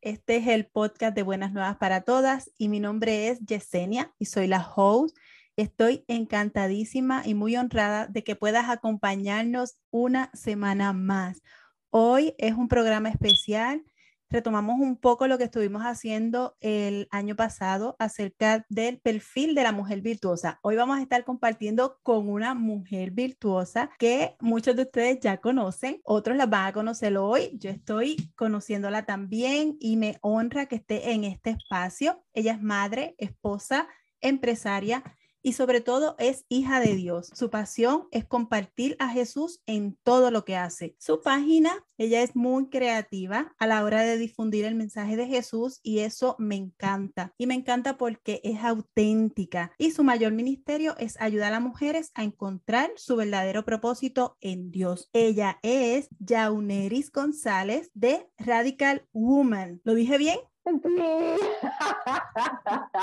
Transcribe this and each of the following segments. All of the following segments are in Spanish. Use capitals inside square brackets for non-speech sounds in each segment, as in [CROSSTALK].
este es el podcast de Buenas Nuevas para Todas y mi nombre es Yesenia y soy la host. Estoy encantadísima y muy honrada de que puedas acompañarnos una semana más. Hoy es un programa especial retomamos un poco lo que estuvimos haciendo el año pasado acerca del perfil de la mujer virtuosa. Hoy vamos a estar compartiendo con una mujer virtuosa que muchos de ustedes ya conocen, otros la van a conocer hoy. Yo estoy conociéndola también y me honra que esté en este espacio. Ella es madre, esposa, empresaria y sobre todo es hija de Dios. Su pasión es compartir a Jesús en todo lo que hace. Su página, ella es muy creativa a la hora de difundir el mensaje de Jesús y eso me encanta. Y me encanta porque es auténtica y su mayor ministerio es ayudar a mujeres a encontrar su verdadero propósito en Dios. Ella es Jauneris González de Radical Woman. ¿Lo dije bien?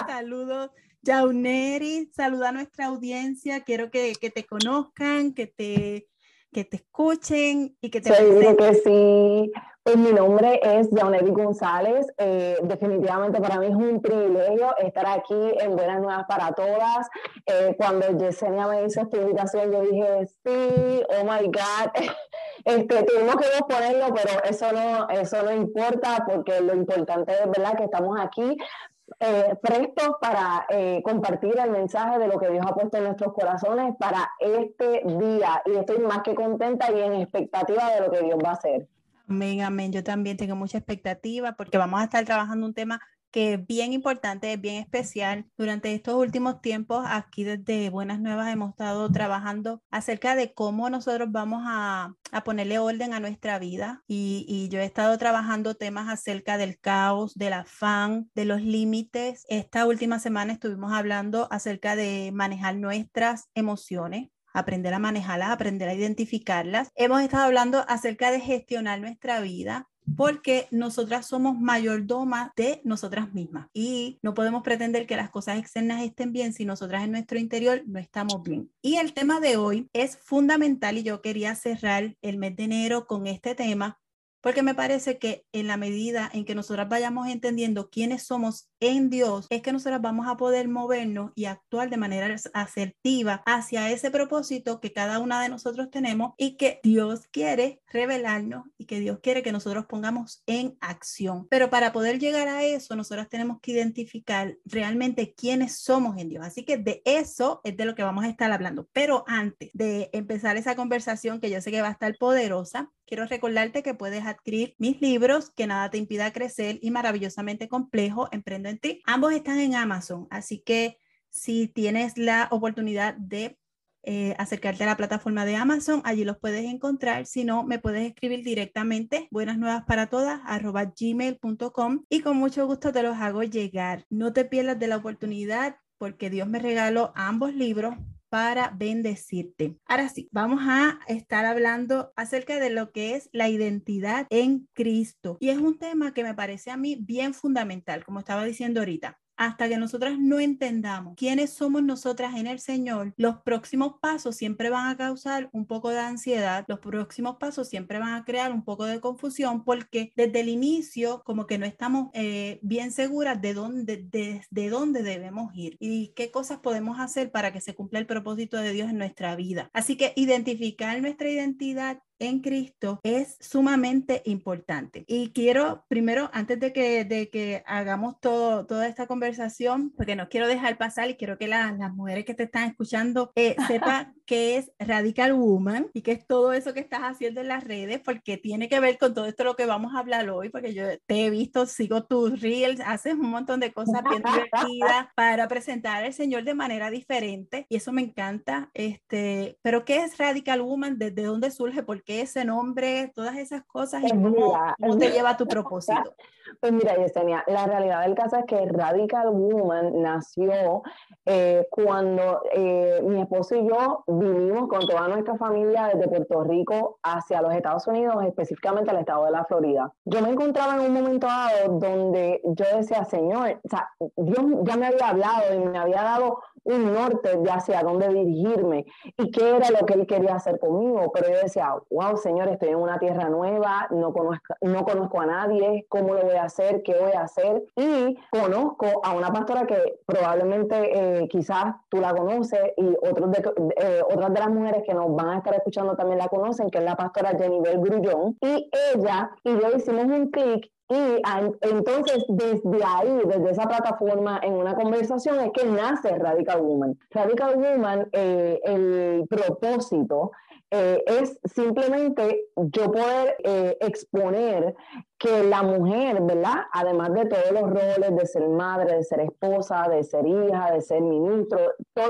Saludos Jauneri, saluda a nuestra audiencia, quiero que, que te conozcan, que te, que te escuchen y que te... Seguro que sí. Pues mi nombre es Jauneri González. Eh, definitivamente para mí es un privilegio estar aquí en Buenas Nuevas para Todas. Eh, cuando Yesenia me hizo esta invitación, yo dije, sí, oh my God. [LAUGHS] Este, tuvimos que ponerlo, pero eso no, eso no importa porque lo importante es verdad que estamos aquí eh, prestos para eh, compartir el mensaje de lo que Dios ha puesto en nuestros corazones para este día. Y estoy más que contenta y en expectativa de lo que Dios va a hacer. Amén, amén. Yo también tengo mucha expectativa porque vamos a estar trabajando un tema que es bien importante, es bien especial. Durante estos últimos tiempos, aquí desde Buenas Nuevas hemos estado trabajando acerca de cómo nosotros vamos a, a ponerle orden a nuestra vida y, y, yo he estado trabajando temas acerca del caos, del afán, de los límites. Esta última semana estuvimos hablando acerca de manejar nuestras emociones aprender a manejarlas, aprender a identificarlas. Hemos estado hablando acerca de gestionar nuestra vida, porque nosotras somos mayordomas de nosotras mismas y no podemos pretender que las cosas externas estén bien si nosotras en nuestro interior no estamos bien. Y el tema de hoy es fundamental y yo quería cerrar el mes de enero con este tema porque me parece que en la medida en que nosotras vayamos entendiendo quiénes somos en Dios, es que nosotras vamos a poder movernos y actuar de manera asertiva hacia ese propósito que cada una de nosotros tenemos y que Dios quiere revelarnos y que Dios quiere que nosotros pongamos en acción. Pero para poder llegar a eso, nosotras tenemos que identificar realmente quiénes somos en Dios. Así que de eso es de lo que vamos a estar hablando. Pero antes de empezar esa conversación que yo sé que va a estar poderosa, quiero recordarte que puedes adquirir mis libros, Que nada te impida crecer y maravillosamente complejo, Emprendo en ti. Ambos están en Amazon, así que si tienes la oportunidad de eh, acercarte a la plataforma de Amazon, allí los puedes encontrar. Si no, me puedes escribir directamente buenas nuevas para todas arroba gmail.com y con mucho gusto te los hago llegar. No te pierdas de la oportunidad porque Dios me regaló ambos libros para bendecirte. Ahora sí, vamos a estar hablando acerca de lo que es la identidad en Cristo. Y es un tema que me parece a mí bien fundamental, como estaba diciendo ahorita hasta que nosotras no entendamos quiénes somos nosotras en el Señor, los próximos pasos siempre van a causar un poco de ansiedad, los próximos pasos siempre van a crear un poco de confusión porque desde el inicio como que no estamos eh, bien seguras de dónde, de, dónde debemos ir y qué cosas podemos hacer para que se cumpla el propósito de Dios en nuestra vida. Así que identificar nuestra identidad en Cristo es sumamente importante. Y quiero, primero, antes de que, de que hagamos todo, toda esta conversación, porque no quiero dejar pasar y quiero que las mujeres que te están escuchando eh, [LAUGHS] sepan qué es Radical Woman y qué es todo eso que estás haciendo en las redes, porque tiene que ver con todo esto lo que vamos a hablar hoy, porque yo te he visto, sigo tus reels, haces un montón de cosas bien divertidas [LAUGHS] para presentar al Señor de manera diferente y eso me encanta. Este, pero ¿qué es Radical Woman? ¿Desde dónde surge? ¿Por qué ese nombre? Todas esas cosas y cómo, cómo te lleva a tu [LAUGHS] propósito. Pues mira, Yesenia, la realidad del caso es que Radical Woman nació eh, cuando eh, mi esposo y yo vivimos con toda nuestra familia desde Puerto Rico hacia los Estados Unidos, específicamente al estado de la Florida. Yo me encontraba en un momento dado donde yo decía, Señor, o sea, Dios ya me había hablado y me había dado un norte de hacia dónde dirigirme y qué era lo que Él quería hacer conmigo. Pero yo decía, wow, Señor, estoy en una tierra nueva, no conozco, no conozco a nadie, ¿cómo lo voy a hacer? ¿Qué voy a hacer? Y conozco a una pastora que probablemente eh, quizás tú la conoces y otros de, eh, otras de las mujeres que nos van a estar escuchando también la conocen, que es la pastora Jennifer Grullón. Y ella y yo hicimos un clic y entonces desde ahí, desde esa plataforma en una conversación es que nace Radical Woman. Radical Woman, eh, el propósito eh, es simplemente yo poder eh, exponer que la mujer, ¿verdad? Además de todos los roles de ser madre, de ser esposa, de ser hija, de ser ministro,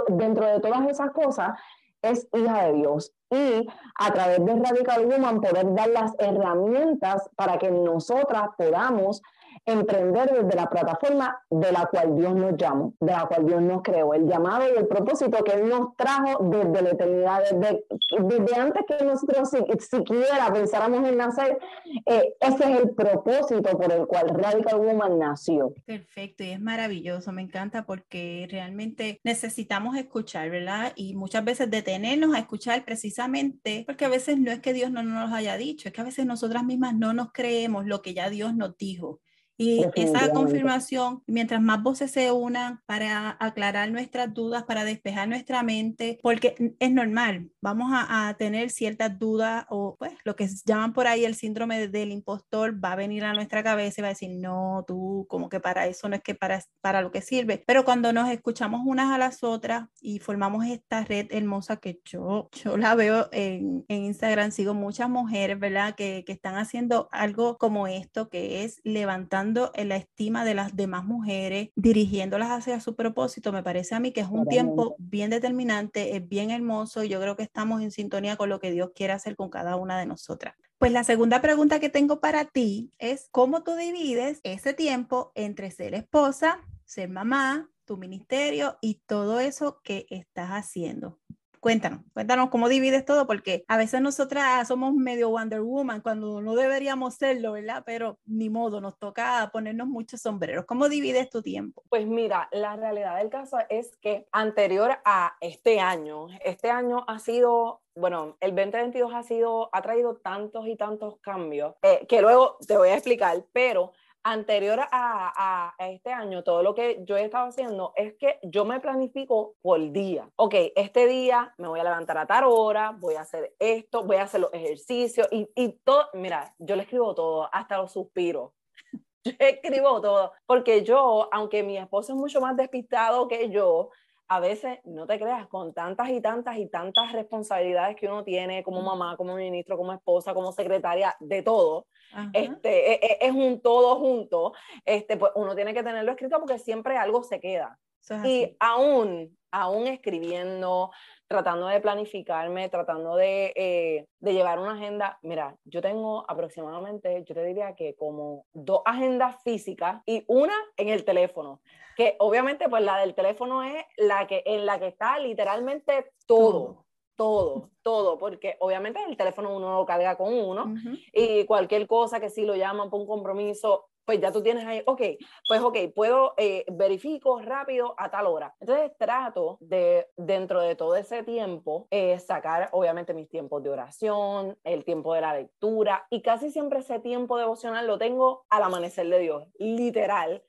dentro de todas esas cosas, es hija de Dios y a través de Radical Woman poder dar las herramientas para que nosotras podamos emprender desde la plataforma de la cual Dios nos llamó, de la cual Dios nos creó, el llamado y el propósito que Él nos trajo desde la eternidad, desde, desde antes que nosotros siquiera pensáramos en nacer, eh, ese es el propósito por el cual Radical Woman nació. Perfecto, y es maravilloso, me encanta porque realmente necesitamos escuchar, ¿verdad? Y muchas veces detenernos a escuchar precisamente, porque a veces no es que Dios no nos haya dicho, es que a veces nosotras mismas no nos creemos lo que ya Dios nos dijo. Y esa confirmación, mientras más voces se unan para aclarar nuestras dudas, para despejar nuestra mente, porque es normal, vamos a, tener ciertas dudas o pues lo que llaman por ahí el síndrome del impostor va a venir a nuestra cabeza y va a decir, no, tú como que para eso no es que para, para lo que sirve. Pero cuando nos escuchamos unas a las otras y formamos esta red hermosa que yo, yo la veo en, en Instagram, sigo muchas mujeres, ¿verdad? Que, que están haciendo algo como esto, que es levantando en la estima de las demás mujeres, dirigiéndolas hacia su propósito, me parece a mí que es un tiempo bien determinante, es bien hermoso y yo creo que estamos en sintonía con lo que Dios quiere hacer con cada una de nosotras. Pues la segunda pregunta que tengo para ti es cómo tú divides ese tiempo entre ser esposa, ser mamá, tu ministerio y todo eso que estás haciendo. Cuéntanos, cuéntanos cómo divides todo, porque a veces nosotras somos medio Wonder Woman cuando no deberíamos serlo, ¿verdad? Pero ni modo, nos toca ponernos muchos sombreros. ¿Cómo divides tu tiempo? Pues mira, la realidad del caso es que anterior a este año, este año ha sido bueno, el 2022 ha sido, ha traído tantos y tantos cambios eh, que luego te voy a explicar, pero anterior a, este año, todo lo que yo he estado haciendo es que yo me planifico por día. Ok, este día me voy a levantar a tal hora, voy a hacer esto, voy a hacer los ejercicios y, y todo, mira, yo le escribo todo, hasta los suspiros. [LAUGHS] Yo escribo todo, porque yo, aunque mi esposo es mucho más despistado que yo, a veces, no te creas, con tantas y tantas y tantas responsabilidades que uno tiene como mamá, como ministro, como esposa, como secretaria, de todo, este, e, e, es, un todo junto, este, pues uno tiene que tenerlo escrito porque siempre algo se queda. y aún, aún escribiendo, tratando de planificarme, tratando de, eh, de, llevar una agenda. Mira, yo tengo aproximadamente, yo te diría que como dos agendas físicas y una en el teléfono que obviamente pues la del teléfono es la que en la que está literalmente todo, todo, todo, porque obviamente el teléfono uno lo carga con uno y cualquier cosa que si lo llaman por un compromiso, pues ya tú tienes ahí, ok, pues ok, puedo, eh, verifico rápido a tal hora. Entonces trato de, dentro de todo ese tiempo, eh, sacar obviamente mis tiempos de oración, el tiempo de la lectura y casi siempre ese tiempo devocional lo tengo al amanecer de Dios, literal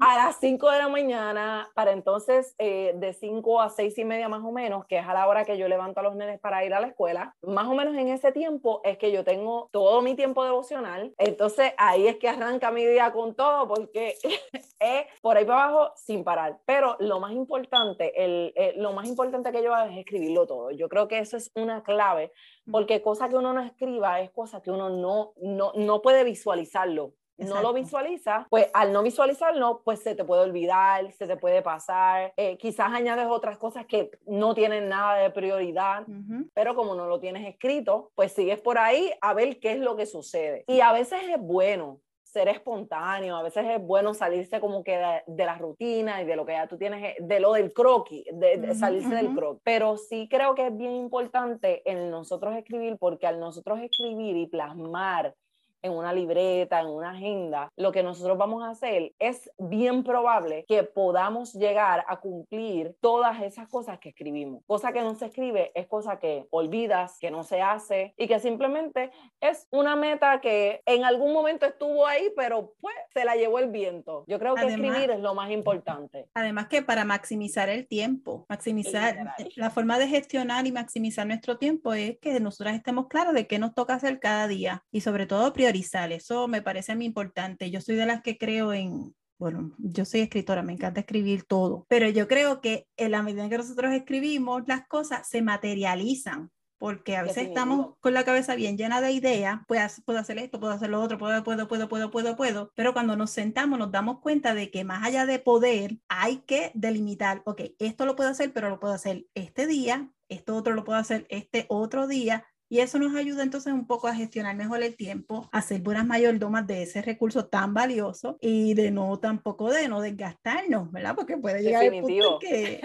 a las 5 de la mañana, para entonces eh, de 5 a 6 y media más o menos, que es a la hora que yo levanto a los nenes para ir a la escuela, más o menos en ese tiempo es que yo tengo todo mi tiempo devocional, entonces ahí es que arranca mi día con todo porque [LAUGHS] es por ahí para abajo sin parar, pero lo más importante, el, eh, lo más importante que yo hago es escribirlo todo, yo creo que eso es una clave porque cosa que uno no escriba es cosa que uno no, no, no puede visualizarlo no lo visualiza, pues al no visualizarlo, pues se te puede olvidar, se te puede pasar, eh, quizás añades otras cosas que no tienen nada de prioridad, pero como no lo tienes escrito, pues sigues por ahí a ver qué es lo que sucede. Y a veces es bueno ser espontáneo, a veces es bueno salirse como que de, la rutina y de lo que ya tú tienes, de lo del croquis, de, salirse del croquis. Pero sí creo que es bien importante en nosotros escribir, porque al nosotros escribir y plasmar en una libreta, en una agenda, lo que nosotros vamos a hacer es bien probable que podamos llegar a cumplir todas esas cosas que escribimos. Cosa que no se escribe es cosa que olvidas, que no se hace y que simplemente es una meta que en algún momento estuvo ahí, pero pues se la llevó el viento. Yo creo que escribir es lo más importante. Además que para maximizar el tiempo, maximizar la forma de gestionar y maximizar nuestro tiempo es que nosotras estemos claras de qué nos toca hacer cada día y sobre todo priorizar eso me parece a mí importante. Yo soy de las que creo en, bueno, yo soy escritora, me encanta escribir todo, pero yo creo que en la medida en que nosotros escribimos, las cosas se materializan porque a veces estamos con la cabeza bien llena de ideas, pues puedo hacer esto, puedo hacer lo otro, puedo, puedo, puedo, puedo, puedo, puedo, pero cuando nos sentamos nos damos cuenta de que más allá de poder hay que delimitar, ok, esto lo puedo hacer, pero lo puedo hacer este día, esto otro lo puedo hacer este otro día, y eso nos ayuda entonces un poco a gestionar mejor el tiempo, a ser buenas mayordomas de ese recurso tan valioso y de no tampoco de no desgastarnos, ¿verdad? Porque puede llegar el punto en que,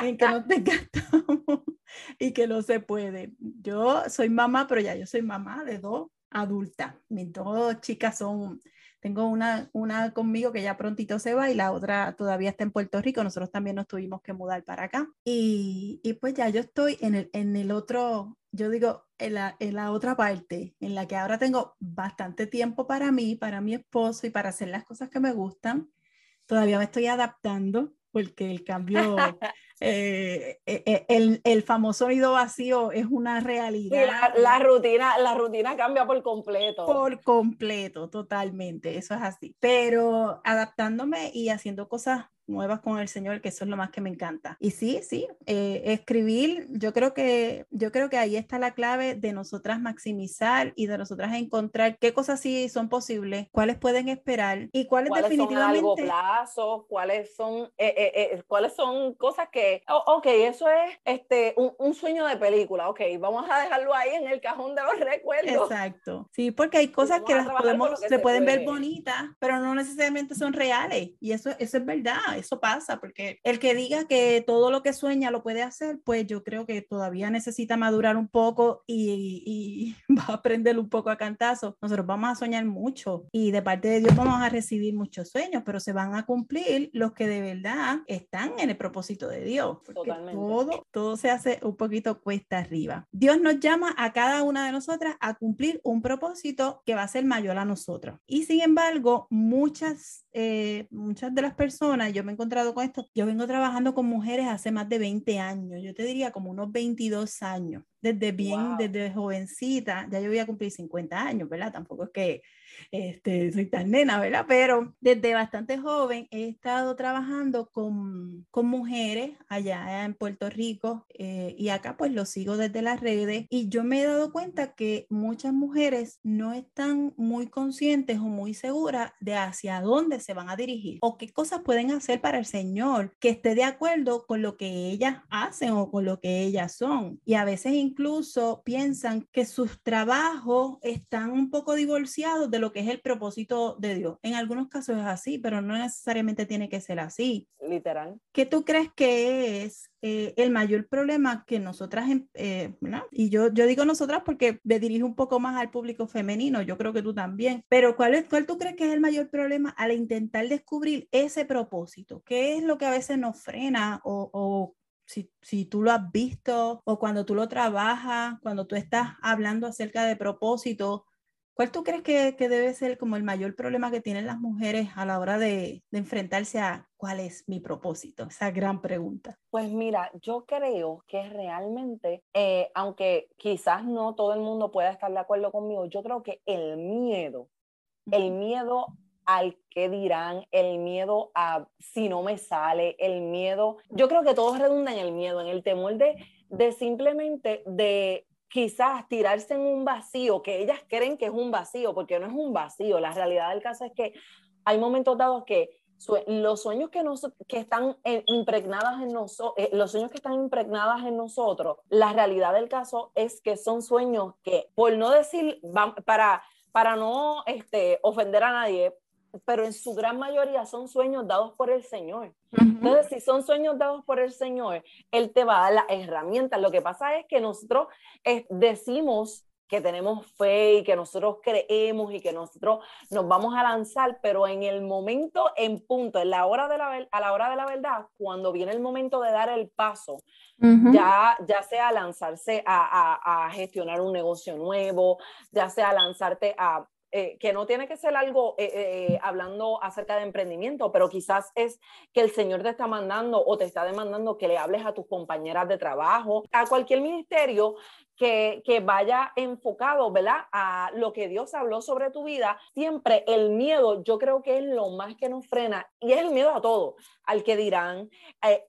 en que nos [LAUGHS] desgastamos y que no se puede. Yo soy mamá, pero ya yo soy mamá de dos adultas. Mis dos chicas son tengo una, una conmigo que ya prontito se va y la otra todavía está en Puerto Rico. Nosotros también nos tuvimos que mudar para acá. Y, y pues ya yo estoy en el, en el otro, yo digo, en la, en la otra parte, en la que ahora tengo bastante tiempo para mí, para mi esposo y para hacer las cosas que me gustan. Todavía me estoy adaptando porque el [LAUGHS] cambio, eh, eh, eh, el, el, famoso oído vacío es una realidad. la, la, rutina, la rutina cambia por completo. Por completo, totalmente, eso es así. Pero adaptándome y haciendo cosas nuevas con el Señor, que eso es lo más que me encanta. Y sí, sí, eh, escribir, yo creo que yo creo que ahí está la clave de nosotras maximizar y de nosotras encontrar qué cosas sí son posibles, cuáles pueden esperar y cuáles, definitivamente son a largo plazo, cuáles son eh, eh, cuáles son cosas que oh, ok, eso es este un, un, sueño de película, ok, vamos a dejarlo ahí en el cajón de los recuerdos. Exacto. Sí, porque hay cosas que las podemos se, pueden ver bonitas, pero no necesariamente son reales y eso eso es verdad eso pasa, porque el que diga que todo lo que sueña lo puede hacer, pues yo creo que todavía necesita madurar un poco y, y [LAUGHS] va a aprender un poco a cantazo. Nosotros vamos a soñar mucho y de parte de Dios vamos a recibir muchos sueños, pero se van a cumplir los que de verdad están en el propósito de Dios. Todo, todo se hace un poquito cuesta arriba. Dios nos llama a cada una de nosotras a cumplir un propósito que va a ser mayor a nosotros. Y sin embargo, muchas eh, muchas de las personas, yo me he encontrado con esto, yo vengo trabajando con mujeres hace más de 20 años, yo te diría como unos 22 años, desde bien, desde jovencita, ya yo voy a cumplir 50 años, ¿verdad? Tampoco es que este, soy tan nena, ¿verdad? Pero desde bastante joven he estado trabajando con, con mujeres allá en Puerto Rico eh, y acá pues lo sigo desde las redes y yo me he dado cuenta que muchas mujeres no están muy conscientes o muy seguras de hacia dónde se van a dirigir o qué cosas pueden hacer para el Señor que esté de acuerdo con lo que ellas hacen o con lo que ellas son. Y a veces incluso piensan que sus trabajos están un poco divorciados de lo que es el propósito de Dios. En algunos casos es así, pero no necesariamente tiene que ser así. Literal. ¿Qué tú crees que es eh, el mayor problema que nosotras, em, eh, y yo, yo digo nosotras porque me dirijo un poco más al público femenino, yo creo que tú también, pero ¿cuál, es, cuál tú crees que es el mayor problema al intentar descubrir ese propósito? ¿Qué es lo que a veces nos frena o, o si, si, tú lo has visto o cuando tú lo trabajas, cuando tú estás hablando acerca de propósito, ¿Cuál tú crees que, que, debe ser como el mayor problema que tienen las mujeres a la hora de, de, enfrentarse a cuál es mi propósito? Esa gran pregunta. Pues mira, yo creo que realmente, eh, aunque quizás no todo el mundo pueda estar de acuerdo conmigo, yo creo que el miedo, el miedo al que dirán, el miedo a si no me sale, el miedo, yo creo que todo redunda en el miedo, en el temor de, de simplemente de quizás tirarse en un vacío que ellas creen que es un vacío, porque no es un vacío. La realidad del caso es que hay momentos dados que los sueños que, nos, que están impregnadas en nosotros, eh, los sueños que están impregnadas en nosotros, la realidad del caso es que son sueños que, por no decir, para, para no este, ofender a nadie, pero en su gran mayoría son sueños dados por el Señor. Entonces, si son sueños dados por el Señor, Él te va a dar las herramientas. Lo que pasa es que nosotros eh, decimos que tenemos fe y que nosotros creemos y que nosotros nos vamos a lanzar, pero en el momento, en punto, en la hora de la, a la hora de la verdad, cuando viene el momento de dar el paso, ya, ya sea lanzarse a, a, gestionar un negocio nuevo, ya sea lanzarte a eh, que no tiene que ser algo eh, eh, hablando acerca de emprendimiento, pero quizás es que el Señor te está mandando o te está demandando que le hables a tus compañeras de trabajo, a cualquier ministerio que, que, vaya enfocado, ¿verdad? A lo que Dios habló sobre tu vida. Siempre el miedo, yo creo que es lo más que nos frena y es el miedo a todo, al que dirán,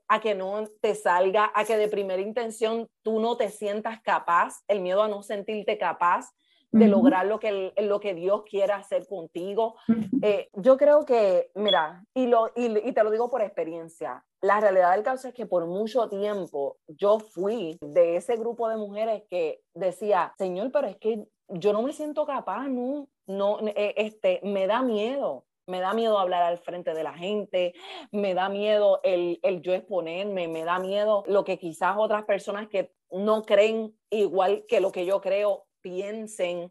a que no te salga, a que de primera intención tú no te sientas capaz, el miedo a no sentirte capaz de lograr lo que, lo que Dios quiera hacer contigo. Eh, yo creo que, mira, y, lo, y, te lo digo por experiencia, la realidad del caso es que por mucho tiempo yo fui de ese grupo de mujeres que decía, Señor, pero es que yo no me siento capaz, no, no, eh, este, me da miedo. Me da miedo hablar al frente de la gente, me da miedo el, el yo exponerme, me da miedo lo que quizás otras personas que no creen igual que lo que yo creo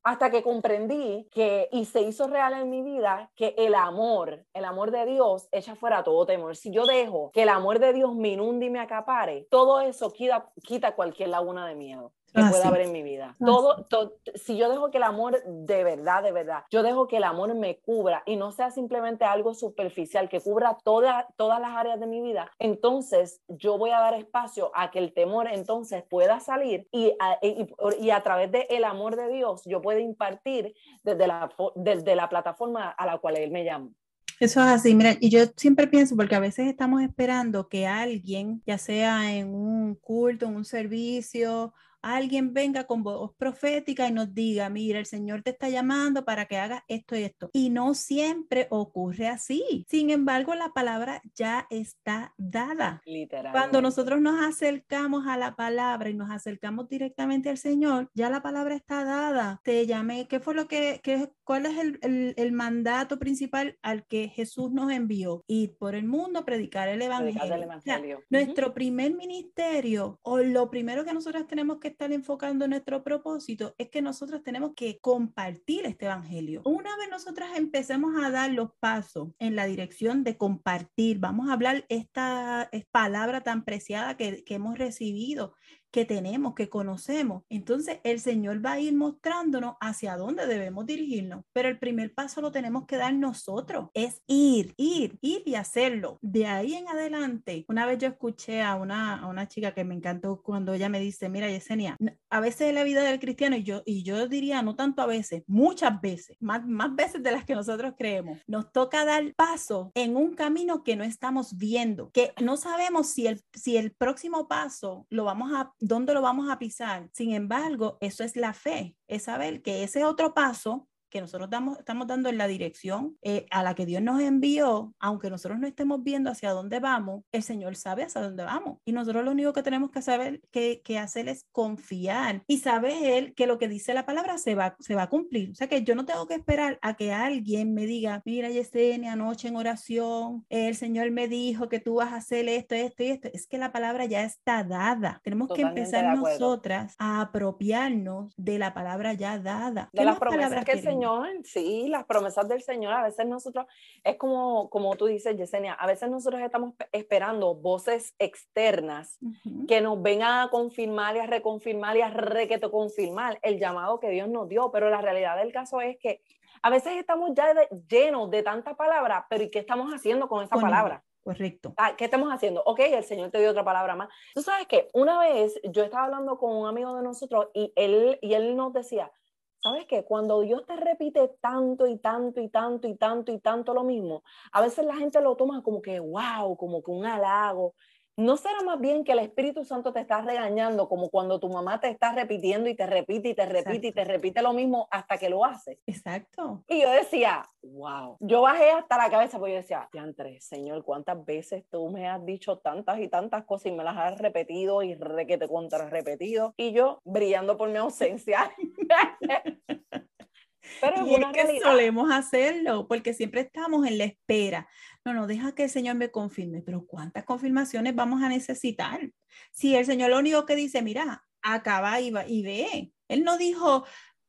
hasta que comprendí que, y se hizo real en mi vida, que el amor, el amor de Dios echa fuera todo temor. Si yo dejo que el amor de Dios me inunde y me acapare, todo eso quita, quita cualquier laguna de miedo que ah, pueda haber en mi vida. Ah, todo, si yo dejo que el amor de verdad, de verdad, yo dejo que el amor me cubra y no sea simplemente algo superficial, que cubra toda, todas las áreas de mi vida, entonces yo voy a dar espacio a que el temor entonces pueda salir y a, y, a través del el amor de Dios yo puedo impartir desde la, desde la plataforma a la cual Él me llama. Eso es así, mira, y yo siempre pienso, porque a veces estamos esperando que alguien, ya sea en un culto, en un servicio alguien venga con voz profética y nos diga, mira, el Señor te está llamando para que hagas esto y esto. Y no siempre ocurre así. Sin embargo, la palabra ya está dada. Literalmente. Cuando nosotros nos acercamos a la palabra y nos acercamos directamente al Señor, ya la palabra está dada. Te llamé, ¿qué fue lo que, qué, cuál es el, el, mandato principal al que Jesús nos envió? Ir por el mundo, predicar el Evangelio. Nuestro primer ministerio o lo primero que nosotros tenemos que estar enfocando nuestro propósito es que nosotros tenemos que compartir este evangelio. Una vez nosotras empecemos a dar los pasos en la dirección de compartir, vamos a hablar esta, palabra tan preciada que, que hemos recibido, que tenemos, que conocemos. Entonces el Señor va a ir mostrándonos hacia dónde debemos dirigirnos. Pero el primer paso lo tenemos que dar nosotros. Es ir, ir, ir y hacerlo. De ahí en adelante, una vez yo escuché a una, a una chica que me encantó cuando ella me dice, mira Yesenia, a veces la vida del cristiano, y yo, y yo diría, no tanto a veces, muchas veces, más, más veces de las que nosotros creemos, nos toca dar paso en un camino que no estamos viendo, que no sabemos si el, si el próximo paso lo vamos a dónde lo vamos a pisar. Sin embargo, eso es la fe, es saber que ese otro paso que nosotros damos, estamos dando en la dirección eh, a la que Dios nos envió, aunque nosotros no estemos viendo hacia dónde vamos, el Señor sabe hacia dónde vamos. Y nosotros lo único que tenemos que saber, que, que hacer es confiar y saber que lo que dice la palabra se va, se va a cumplir. O sea que yo no tengo que esperar a que alguien me diga, mira Yesenia, anoche en oración, el Señor me dijo que tú vas a hacer esto, esto y esto. Es que la palabra ya está dada. Tenemos que empezar nosotras a apropiarnos de la palabra ya dada. De las promesas que el Señor sí, las promesas del Señor, a veces nosotros, es como, como tú dices, Yesenia, a veces nosotros estamos esperando voces externas que nos vengan a confirmar y a reconfirmar y a requeto confirmar el llamado que Dios nos dio, pero la realidad del caso es que a veces estamos ya llenos de tanta palabra, pero ¿y qué estamos haciendo con esa palabra? Correcto. Ah, ¿Qué estamos haciendo? Ok, el Señor te dio otra palabra más. Tú sabes que una vez yo estaba hablando con un amigo de nosotros y él, y él nos decía, ¿Sabes qué? Cuando Dios te repite tanto y tanto y tanto y tanto y tanto lo mismo, a veces la gente lo toma como que, wow, como que un halago. ¿No será más bien que el Espíritu Santo te está regañando como cuando tu mamá te está repitiendo y te repite y te repite y te repite lo mismo hasta que lo hace? Exacto. Y yo decía, wow. Yo bajé hasta la cabeza porque yo decía, Andrés, Señor, ¿cuántas veces tú me has dicho tantas y tantas cosas y me las has repetido y re que te contra repetido? Y yo brillando por mi ausencia. [LAUGHS] Pero es, que solemos hacerlo porque siempre estamos en la espera. No, no, deja que el Señor me confirme, pero ¿cuántas confirmaciones vamos a necesitar? Si el Señor lo único que dice, mira, acaba y, va, y ve. Él no dijo,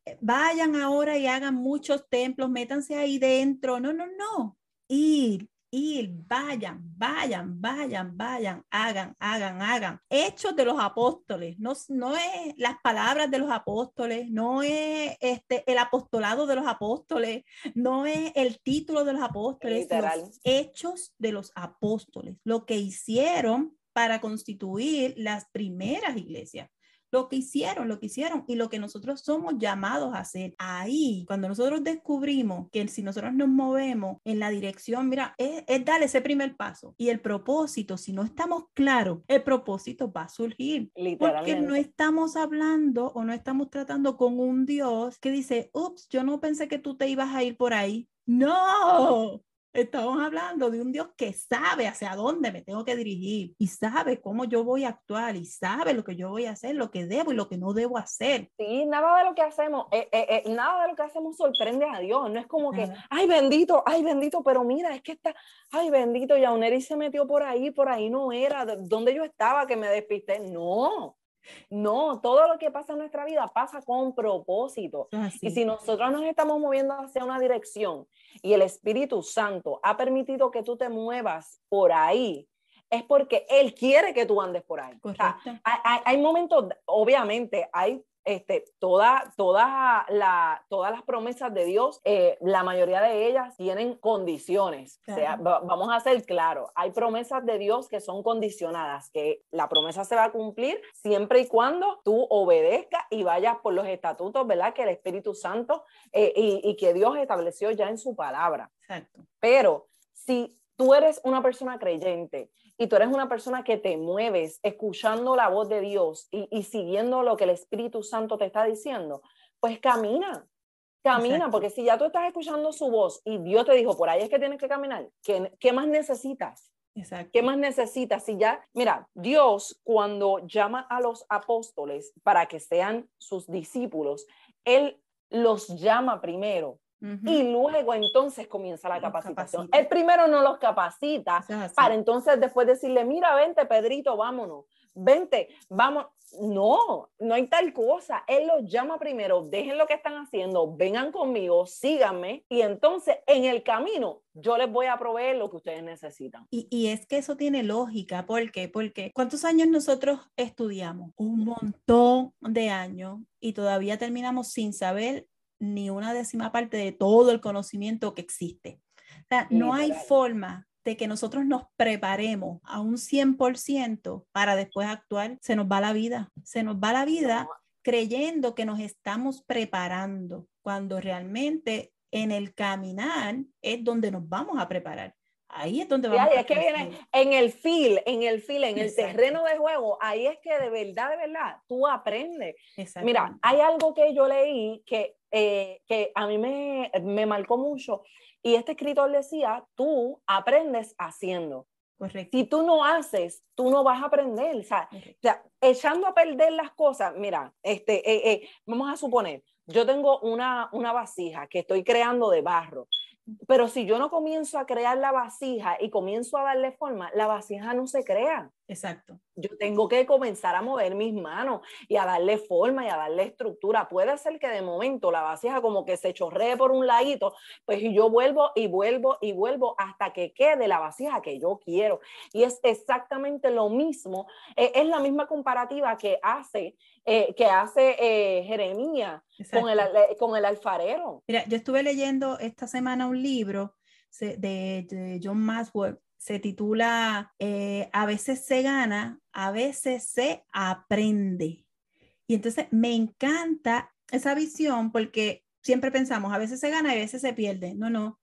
eh, vayan ahora y hagan muchos templos, métanse ahí dentro. No, no, no. Ir, ir, vayan, vayan, vayan, vayan, hagan, hagan, hagan. Hechos de los apóstoles, no, no es las palabras de los apóstoles, no es este, el apostolado de los apóstoles, no es el título de los apóstoles, los hechos de los apóstoles, lo que hicieron para constituir las primeras iglesias lo que hicieron, lo que hicieron y lo que nosotros somos llamados a hacer. Ahí, cuando nosotros descubrimos que si nosotros nos movemos en la dirección, mira, es, es darle ese primer paso. Y el propósito, si no estamos claros, el propósito va a surgir. Porque no estamos hablando o no estamos tratando con un Dios que dice, ups, yo no pensé que tú te ibas a ir por ahí. No, Estamos hablando de un Dios que sabe hacia dónde me tengo que dirigir y sabe cómo yo voy a actuar y sabe lo que yo voy a hacer, lo que debo y lo que no debo hacer. Sí, nada de lo que hacemos, eh, eh, eh, nada de lo que hacemos sorprende a Dios. No es como que, ay bendito, ay bendito, pero mira, es que está, ay bendito, Yauneri se metió por ahí, por ahí no era, donde yo estaba que me despisté. No, no, todo lo que pasa en nuestra vida pasa con propósito. Y si nosotros nos estamos moviendo hacia una dirección y el Espíritu Santo ha permitido que tú te muevas por ahí, es porque Él quiere que tú andes por ahí. hay, hay, momentos, obviamente, hay este, toda, toda la, todas las promesas de Dios, eh, la mayoría de ellas tienen condiciones. O sea, vamos a ser claros, hay promesas de Dios que son condicionadas, que la promesa se va a cumplir siempre y cuando tú obedezcas y vayas por los estatutos, ¿verdad? Que el Espíritu Santo eh, y, y que Dios estableció ya en su palabra. Exacto. Pero si tú eres una persona creyente y tú eres una persona que te mueves escuchando la voz de Dios y, siguiendo lo que el Espíritu Santo te está diciendo, pues camina, camina, porque si ya tú estás escuchando su voz y Dios te dijo, por ahí es que tienes que caminar, ¿qué, qué más necesitas? Exacto. ¿Qué más necesitas? Si ya, mira, Dios cuando llama a los apóstoles para que sean sus discípulos, Él los llama primero y luego entonces comienza la capacitación. El primero no los capacita para entonces después decirle, mira, vente, Pedrito, vámonos, vente, vamos. No, no hay tal cosa. Él los llama primero, dejen lo que están haciendo, vengan conmigo, síganme y entonces en el camino yo les voy a proveer lo que ustedes necesitan. Y, y es que eso tiene lógica. ¿Por qué? Porque ¿cuántos años nosotros estudiamos? Un montón de años y todavía terminamos sin saber ni una décima parte de todo el conocimiento que existe. O sea, no hay forma de que nosotros nos preparemos a un 100% para después actuar. Se nos va la vida, se nos va la vida creyendo que nos estamos preparando, cuando realmente en el caminar es donde nos vamos a preparar. Ahí es donde vamos. es que viene en el feel, en el feel, en el terreno de juego, ahí es que de verdad, de verdad, tú aprendes. Mira, hay algo que yo leí que, eh, que a mí me, me marcó mucho y este escritor decía, tú aprendes haciendo. Correcto. Si tú no haces, tú no vas a aprender. O sea, echando a perder las cosas, mira, este, eh, eh, vamos a suponer, yo tengo una, una vasija que estoy creando de barro pero si yo no comienzo a crear la vasija y comienzo a darle forma, la vasija no se crea. Exacto. Yo tengo que comenzar a mover mis manos y a darle forma y a darle estructura. Puede ser que de momento la vasija como que se chorree por un ladito, pues yo vuelvo y vuelvo y vuelvo hasta que quede la vasija que yo quiero. Y es exactamente lo mismo, e, es la misma comparativa que hace, eh, que hace eh, Jeremías con el, con el alfarero. Mira, yo estuve leyendo esta semana un libro de, John Masworth, se titula eh, A veces se gana, a veces se aprende. Y entonces me encanta esa visión porque siempre pensamos, a veces se gana y a veces se pierde. No, no,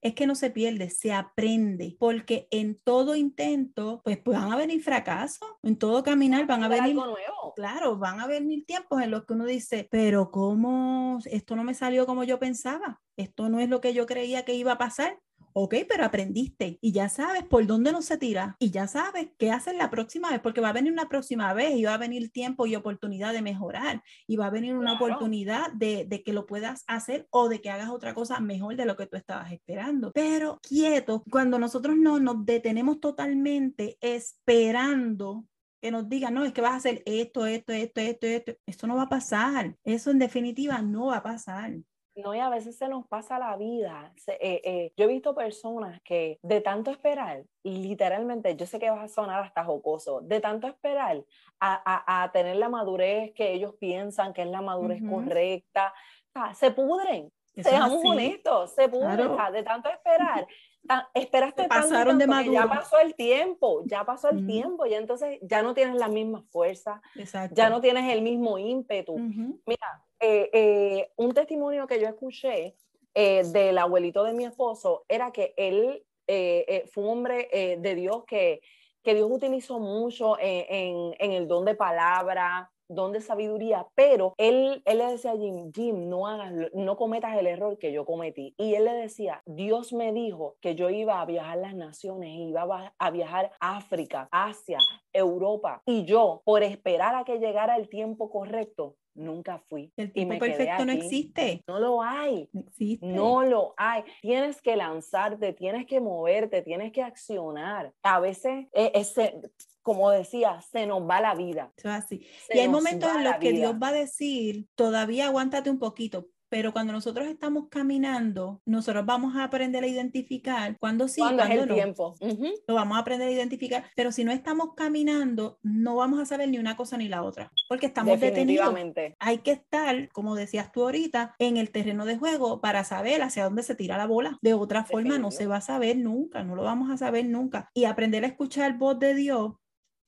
es que no se pierde, se aprende, porque en todo intento, pues, pues van a venir fracasos, en todo caminar van a venir, nuevo. claro, van a venir tiempos en los que uno dice, pero ¿cómo esto no me salió como yo pensaba? Esto no es lo que yo creía que iba a pasar Ok, pero aprendiste y ya sabes por dónde no se tira y ya sabes qué hacer la próxima vez, porque va a venir una próxima vez y va a venir tiempo y oportunidad de mejorar y va a venir una oportunidad de, de que lo puedas hacer o de que hagas otra cosa mejor de lo que tú estabas esperando. Pero quieto, cuando nosotros no nos detenemos totalmente esperando que nos digan, no, es que vas a hacer esto, esto, esto, esto, esto. Esto no va a pasar. Eso en definitiva no va a pasar. No, y a veces se nos pasa la vida. Eh, eh, yo he visto personas que de tanto esperar, literalmente, yo sé que vas a sonar hasta jocoso, de tanto esperar a, a, tener la madurez que ellos piensan que es la madurez correcta, se pudren. Seamos honestos, se pudren. de tanto esperar esperaste pasaron tanto de ya pasó el tiempo, ya pasó el tiempo, y entonces ya no tienes la misma fuerza, ya no tienes el mismo ímpetu. Mira, eh, eh, un testimonio que yo escuché eh, del abuelito de mi esposo era que él fue un hombre de Dios que, que Dios utilizó mucho en, en el don de palabra, don de sabiduría, pero él, él le decía a Jim, Jim, no hagas, no cometas el error que yo cometí. Y él le decía, Dios me dijo que yo iba a viajar las naciones, iba a viajar África, Asia, Europa. Y yo, por esperar a que llegara el tiempo correcto, nunca fui. El tiempo perfecto no existe. No lo hay. No existe. No lo hay. Tienes que lanzarte, tienes que moverte, tienes que accionar. A veces eh, ese, como decía, se nos va la vida. así. y hay momentos en los que Dios va a decir, todavía aguántate un poquito, pero cuando nosotros estamos caminando, nosotros vamos a aprender a identificar cuándo sí, cuándo es el tiempo. Lo vamos a aprender a identificar, pero si no estamos caminando, no vamos a saber ni una cosa ni la otra, porque estamos detenidos. Hay que estar, como decías tú ahorita, en el terreno de juego para saber hacia dónde se tira la bola. De otra forma no se va a saber nunca, no lo vamos a saber nunca. Y aprender a escuchar voz de Dios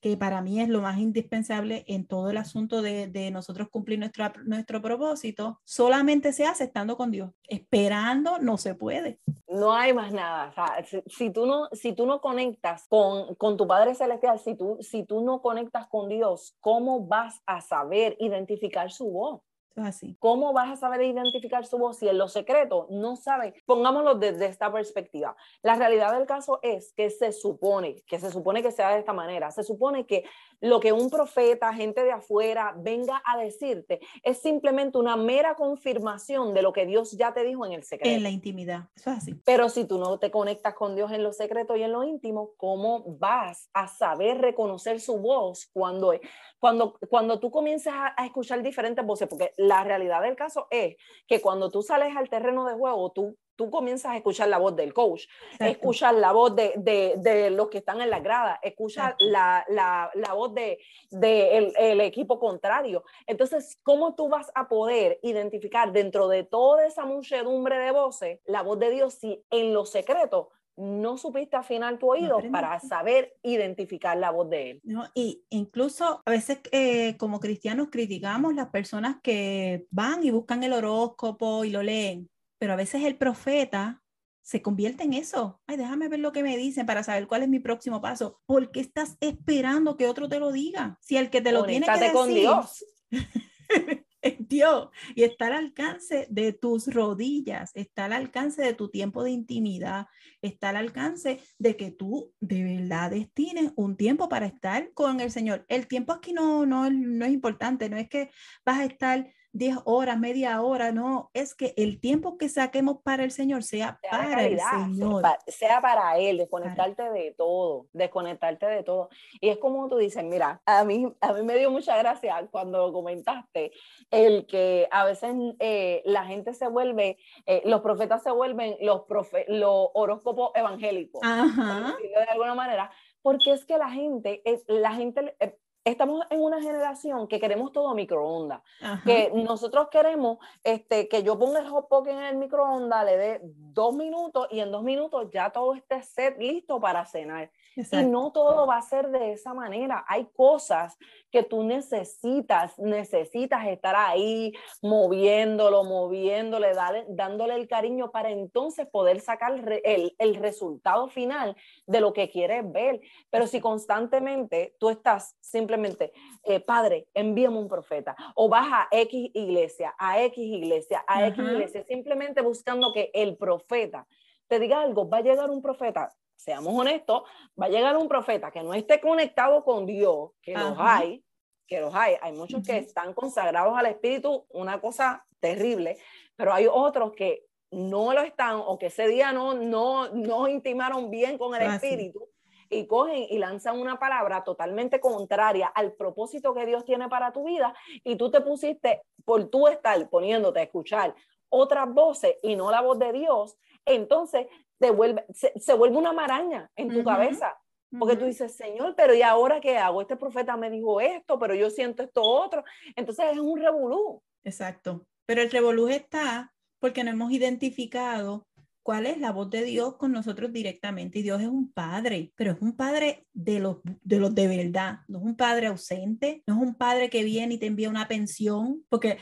que para mí es lo más indispensable en todo el asunto de, de, nosotros cumplir nuestro, nuestro propósito, solamente se hace estando con Dios. Esperando no se puede. No hay más nada. O sea, si, tú no, si tú no conectas con, con tu Padre Celestial, si tú, si tú no conectas con Dios, ¿cómo vas a saber identificar su voz? Así. ¿Cómo vas a saber identificar su voz si en lo secreto no sabe? Pongámoslo desde esta perspectiva. La realidad del caso es que se supone, que se supone que sea de esta manera, se supone que lo que un profeta, gente de afuera, venga a decirte es simplemente una mera confirmación de lo que Dios ya te dijo en el secreto. En la intimidad, eso es así. Pero si tú no te conectas con Dios en lo secreto y en lo íntimo, ¿cómo vas a saber reconocer su voz cuando, cuando, cuando tú comienzas a, escuchar diferentes voces? Porque la realidad del caso es que cuando tú sales al terreno de juego, tú tú comienzas a escuchar la voz del coach, escuchar la voz de, de, de, los que están en la grada, escuchar la, la, la, voz de, de el, el, equipo contrario. Entonces, ¿cómo tú vas a poder identificar dentro de toda esa muchedumbre de voces la voz de Dios si en lo secreto no supiste afinar tu oído para saber identificar la voz de él. No, y incluso a veces eh, como cristianos criticamos las personas que van y buscan el horóscopo y lo leen pero a veces el profeta se convierte en eso. Ay, déjame ver lo que me dicen para saber cuál es mi próximo paso. ¿Por qué estás esperando que otro te lo diga? Si el que te lo tiene que decir con Dios. [LAUGHS] es Dios y está al alcance de tus rodillas, está al alcance de tu tiempo de intimidad, está al alcance de que tú de verdad destines un tiempo para estar con el Señor. El tiempo aquí no, no, no es importante, no es que vas a estar 10 horas, media hora, no, es que el tiempo que saquemos para el Señor sea, para el Señor. Sea para Él, desconectarte de todo, desconectarte de todo. Y es como tú dices, mira, a mí, a mí me dio mucha gracia cuando comentaste el que a veces eh, la gente se vuelve, eh, los profetas se vuelven los, profe los horóscopos evangélicos, de alguna manera, porque es que la gente, es, la gente eh, estamos en una generación que queremos todo microondas, que nosotros queremos este, que yo ponga el hot pocket en el microondas, le dé dos minutos y en dos minutos ya todo esté set listo para cenar. Y no todo va a ser de esa manera. Hay cosas que tú necesitas, necesitas estar ahí moviéndolo, moviéndole, dándole el cariño para entonces poder sacar el, el resultado final de lo que quieres ver. Pero si constantemente tú estás simplemente, eh, Padre, envíame un profeta, o vas a X iglesia, a X iglesia, a X iglesia, simplemente buscando que el profeta te diga algo, va a llegar un profeta, seamos honestos, va a llegar un profeta que no esté conectado con Dios, que los hay, que los hay, hay muchos que están consagrados al Espíritu, una cosa terrible, pero hay otros que no lo están o que ese día no, no, no intimaron bien con el Espíritu y cogen y lanzan una palabra totalmente contraria al propósito que Dios tiene para tu vida y tú te pusiste por tú estar poniéndote a escuchar otras voces y no la voz de Dios, entonces te vuelve, se, vuelve una maraña en tu cabeza. Porque tú dices, Señor, pero ¿y ahora qué hago? Este profeta me dijo esto, pero yo siento esto otro. Entonces es un revolú. Exacto. Pero el revolú está porque no hemos identificado cuál es la voz de Dios con nosotros directamente. Y Dios es un padre, pero es un padre de los de, los de verdad, no es un padre ausente, no es un padre que viene y te envía una pensión, porque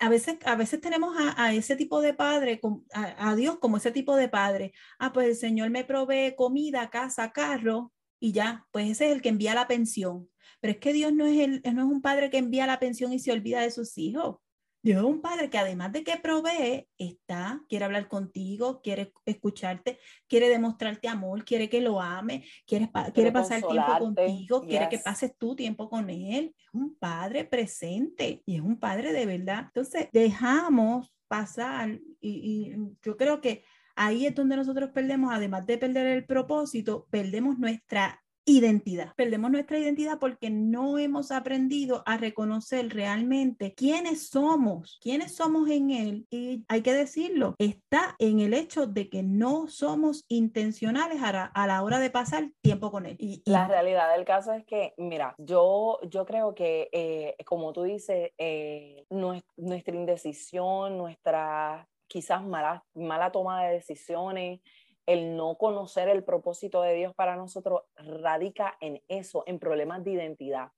a, veces, a veces tenemos a, ese tipo de padre, a, a, Dios como ese tipo de padre. Ah, pues el Señor me provee comida, casa, carro, y ya, pues ese es el que envía la pensión. Pero es que Dios no es, el, no es un padre que envía la pensión y se olvida de sus hijos. Dios es un padre que además de que provee, está, quiere hablar contigo, quiere escucharte, quiere demostrarte amor, quiere que lo ame, quiere, quiere, pasar tiempo contigo, quiere que pases tu tiempo con él. Es un padre presente y es un padre de verdad. Entonces, dejamos pasar y, y yo creo que ahí es donde nosotros perdemos, además de perder el propósito, perdemos nuestra identidad. Perdemos nuestra identidad porque no hemos aprendido a reconocer realmente quiénes somos, quiénes somos en Él. Y hay que decirlo, está en el hecho de que no somos intencionales a la, hora de pasar tiempo con Él. Y, La realidad del caso es que, mira, yo, yo creo que, eh, como tú dices, eh, nuestra indecisión, nuestra quizás mala, mala toma de decisiones, el no conocer el propósito de Dios para nosotros radica en eso, en problemas de identidad.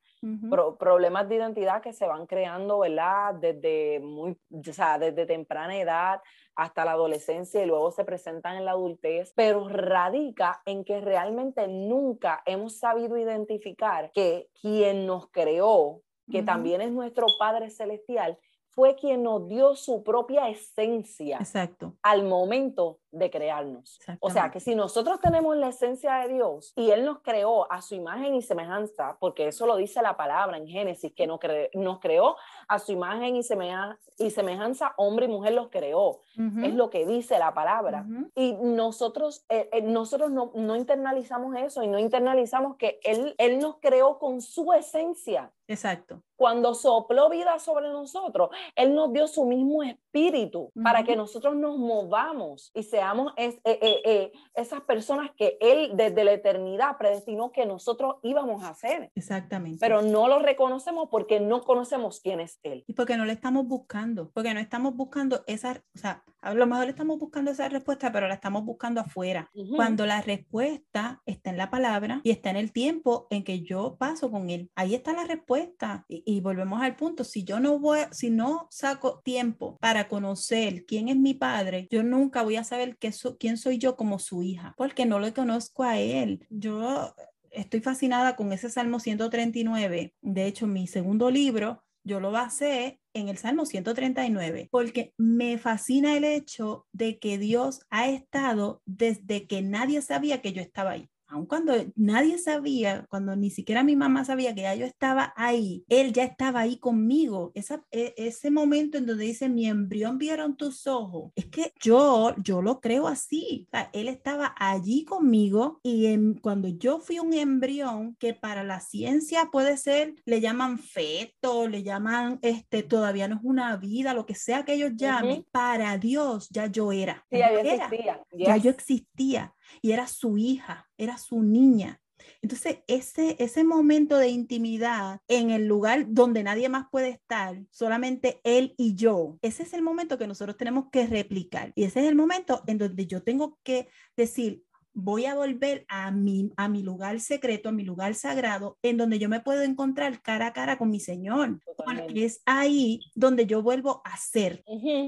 problemas de identidad que se van creando, ¿verdad? Desde, muy, o sea, desde temprana edad hasta la adolescencia y luego se presentan en la adultez, pero radica en que realmente nunca hemos sabido identificar que quien nos creó, que también es nuestro Padre Celestial, fue quien nos dio su propia esencia Exacto. al momento de crearnos. O sea, que si nosotros tenemos la esencia de Dios y Él nos creó a su imagen y semejanza, porque eso lo dice la palabra en Génesis, que nos, nos creó a su imagen y, semejanza, y semejanza, hombre y mujer los creó. Es lo que dice la palabra. Y nosotros, eh, eh, nosotros no, no, internalizamos eso y no internalizamos que él, él nos creó con su esencia. Exacto. Cuando sopló vida sobre nosotros, Él nos dio su mismo espíritu para que nosotros nos movamos y seamos es, eh, eh, eh, esas personas que Él desde la eternidad predestinó que nosotros íbamos a ser. Exactamente. Pero no lo reconocemos porque no conocemos quién es Él. Y porque no le estamos buscando, porque no estamos buscando esa, o sea, a lo mejor estamos buscando esa respuesta, pero la estamos buscando afuera. Cuando la respuesta está en la palabra y está en el tiempo en que yo paso con él. Ahí está la respuesta. Y, volvemos al punto. Si yo no voy, si no saco tiempo para conocer quién es mi padre, yo nunca voy a saber qué quién soy yo como su hija, porque no lo conozco a él. Yo estoy fascinada con ese Salmo 139. De hecho, mi segundo libro yo lo basé en el Salmo 139, porque me fascina el hecho de que Dios ha estado desde que nadie sabía que yo estaba ahí aun cuando nadie sabía, cuando ni siquiera mi mamá sabía que ya yo estaba ahí, él ya estaba ahí conmigo. Esa, e, ese momento en donde dice, mi embrión vieron tus ojos, es que yo, yo lo creo así. él estaba allí conmigo y en, cuando yo fui un embrión, que para la ciencia puede ser, le llaman feto, le llaman, este, todavía no es una vida, lo que sea que ellos llamen, para Dios ya yo era. ya existía. Ya yo existía y era su hija, era su niña. Entonces, ese, ese momento de intimidad en el lugar donde nadie más puede estar, solamente él y yo, ese es el momento que nosotros tenemos que replicar. Y ese es el momento en donde yo tengo que decir, voy a volver a mi, a mi lugar secreto, a mi lugar sagrado, en donde yo me puedo encontrar cara a cara con mi Señor. Porque es ahí donde yo vuelvo a ser.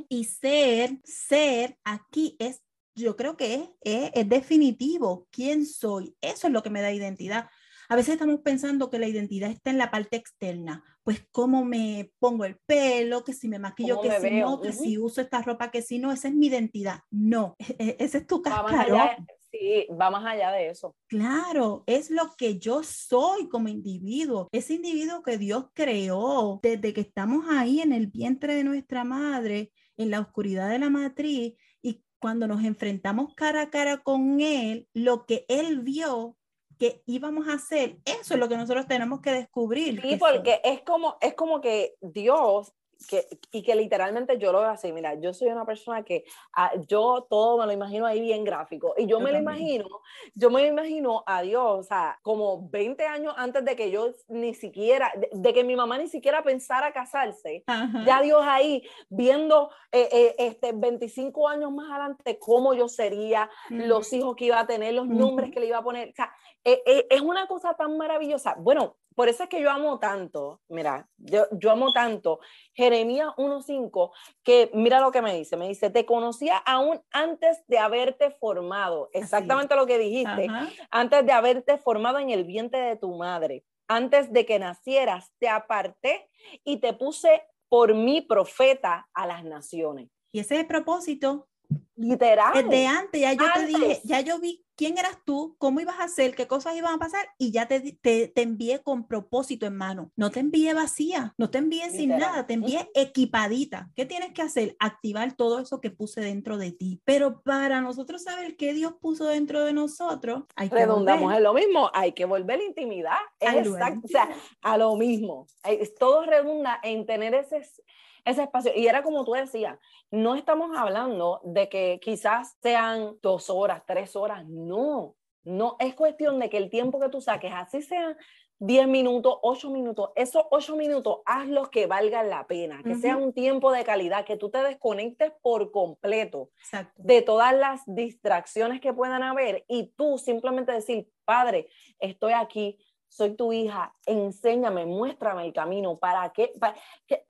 Y ser, ser aquí es yo creo que es, es, definitivo quién soy. Eso es lo que me da identidad. A veces estamos pensando que la identidad está en la parte externa, pues cómo me pongo el pelo, que si me maquillo, que si no, que si uso esta ropa, que si no, esa es mi identidad. No, e, e, ese es tu cascarón. Sí, va más allá de eso. Claro, es lo que yo soy como individuo, ese individuo que Dios creó desde que estamos ahí en el vientre de nuestra madre, en la oscuridad de la matriz, cuando nos enfrentamos cara a cara con Él, lo que Él vio que íbamos a hacer, eso es lo que nosotros tenemos que descubrir. Sí, porque es como, es como que Dios que, y que literalmente yo lo veo así, mira, yo soy una persona que ah, yo todo me lo imagino ahí bien gráfico y yo, me lo imagino, yo me lo imagino a Dios, o sea, como 20 años antes de que yo ni siquiera, de, que mi mamá ni siquiera pensara casarse, ya Dios ahí viendo eh, eh, este 25 años más adelante cómo yo sería, los hijos que iba a tener, los nombres que le iba a poner, o sea, eh, es una cosa tan maravillosa. Bueno, por eso es que yo amo tanto, mira, yo, yo amo tanto Jeremías 1.5, que mira lo que me dice, me dice, te conocía aún antes de haberte formado, exactamente lo que dijiste, antes de haberte formado en el vientre de tu madre, antes de que nacieras, te aparté y te puse por mi profeta a las naciones. Y ese es el propósito. Literal. Desde antes, ya yo te dije, ya yo vi quién eras tú, cómo ibas a hacer, qué cosas iban a pasar y ya te, te, envié con propósito en mano. No te envié vacía, no te envié sin nada, te envié [LAUGHS] equipadita. ¿Qué tienes que hacer? Activar todo eso que puse dentro de ti. Pero para nosotros saber qué Dios puso dentro de nosotros, hay que redondamos en lo mismo, hay que volver la intimidad. exacto, o sea, a lo mismo. Todo redunda en tener ese ese espacio. Y era como tú decías, no estamos hablando de que quizás sean dos horas, tres horas, no, no, es cuestión de que el tiempo que tú saques, así sean 10 minutos, 8 minutos, esos 8 minutos, hazlos que valgan la pena, que sea un tiempo de calidad, que tú te desconectes por completo de todas las distracciones que puedan haber y tú simplemente decir, Padre, estoy aquí, soy tu hija, enséñame, muéstrame el camino, para que,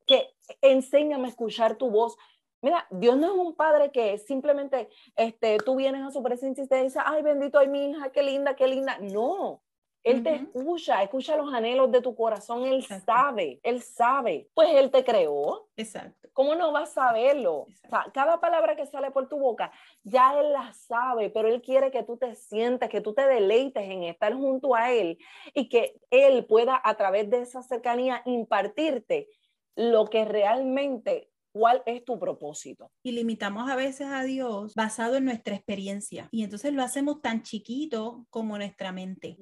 que enséñame a escuchar tu voz. Mira, Dios no es un padre que simplemente este, tú vienes a su presencia y te dice, ay, bendito ay mi hija, qué linda, qué linda. No, él te escucha, escucha los anhelos de tu corazón, Él sabe, Él sabe. Pues Él te creó. Exacto. ¿Cómo no vas a saberlo? O sea, cada palabra que sale por tu boca, ya Él la sabe, pero Él quiere que tú te sientas, que tú te deleites en estar junto a Él y que Él pueda a través de esa cercanía impartirte lo que realmente ¿Cuál es tu propósito? Y limitamos a veces a Dios basado en nuestra experiencia. Y entonces lo hacemos tan chiquito como nuestra mente.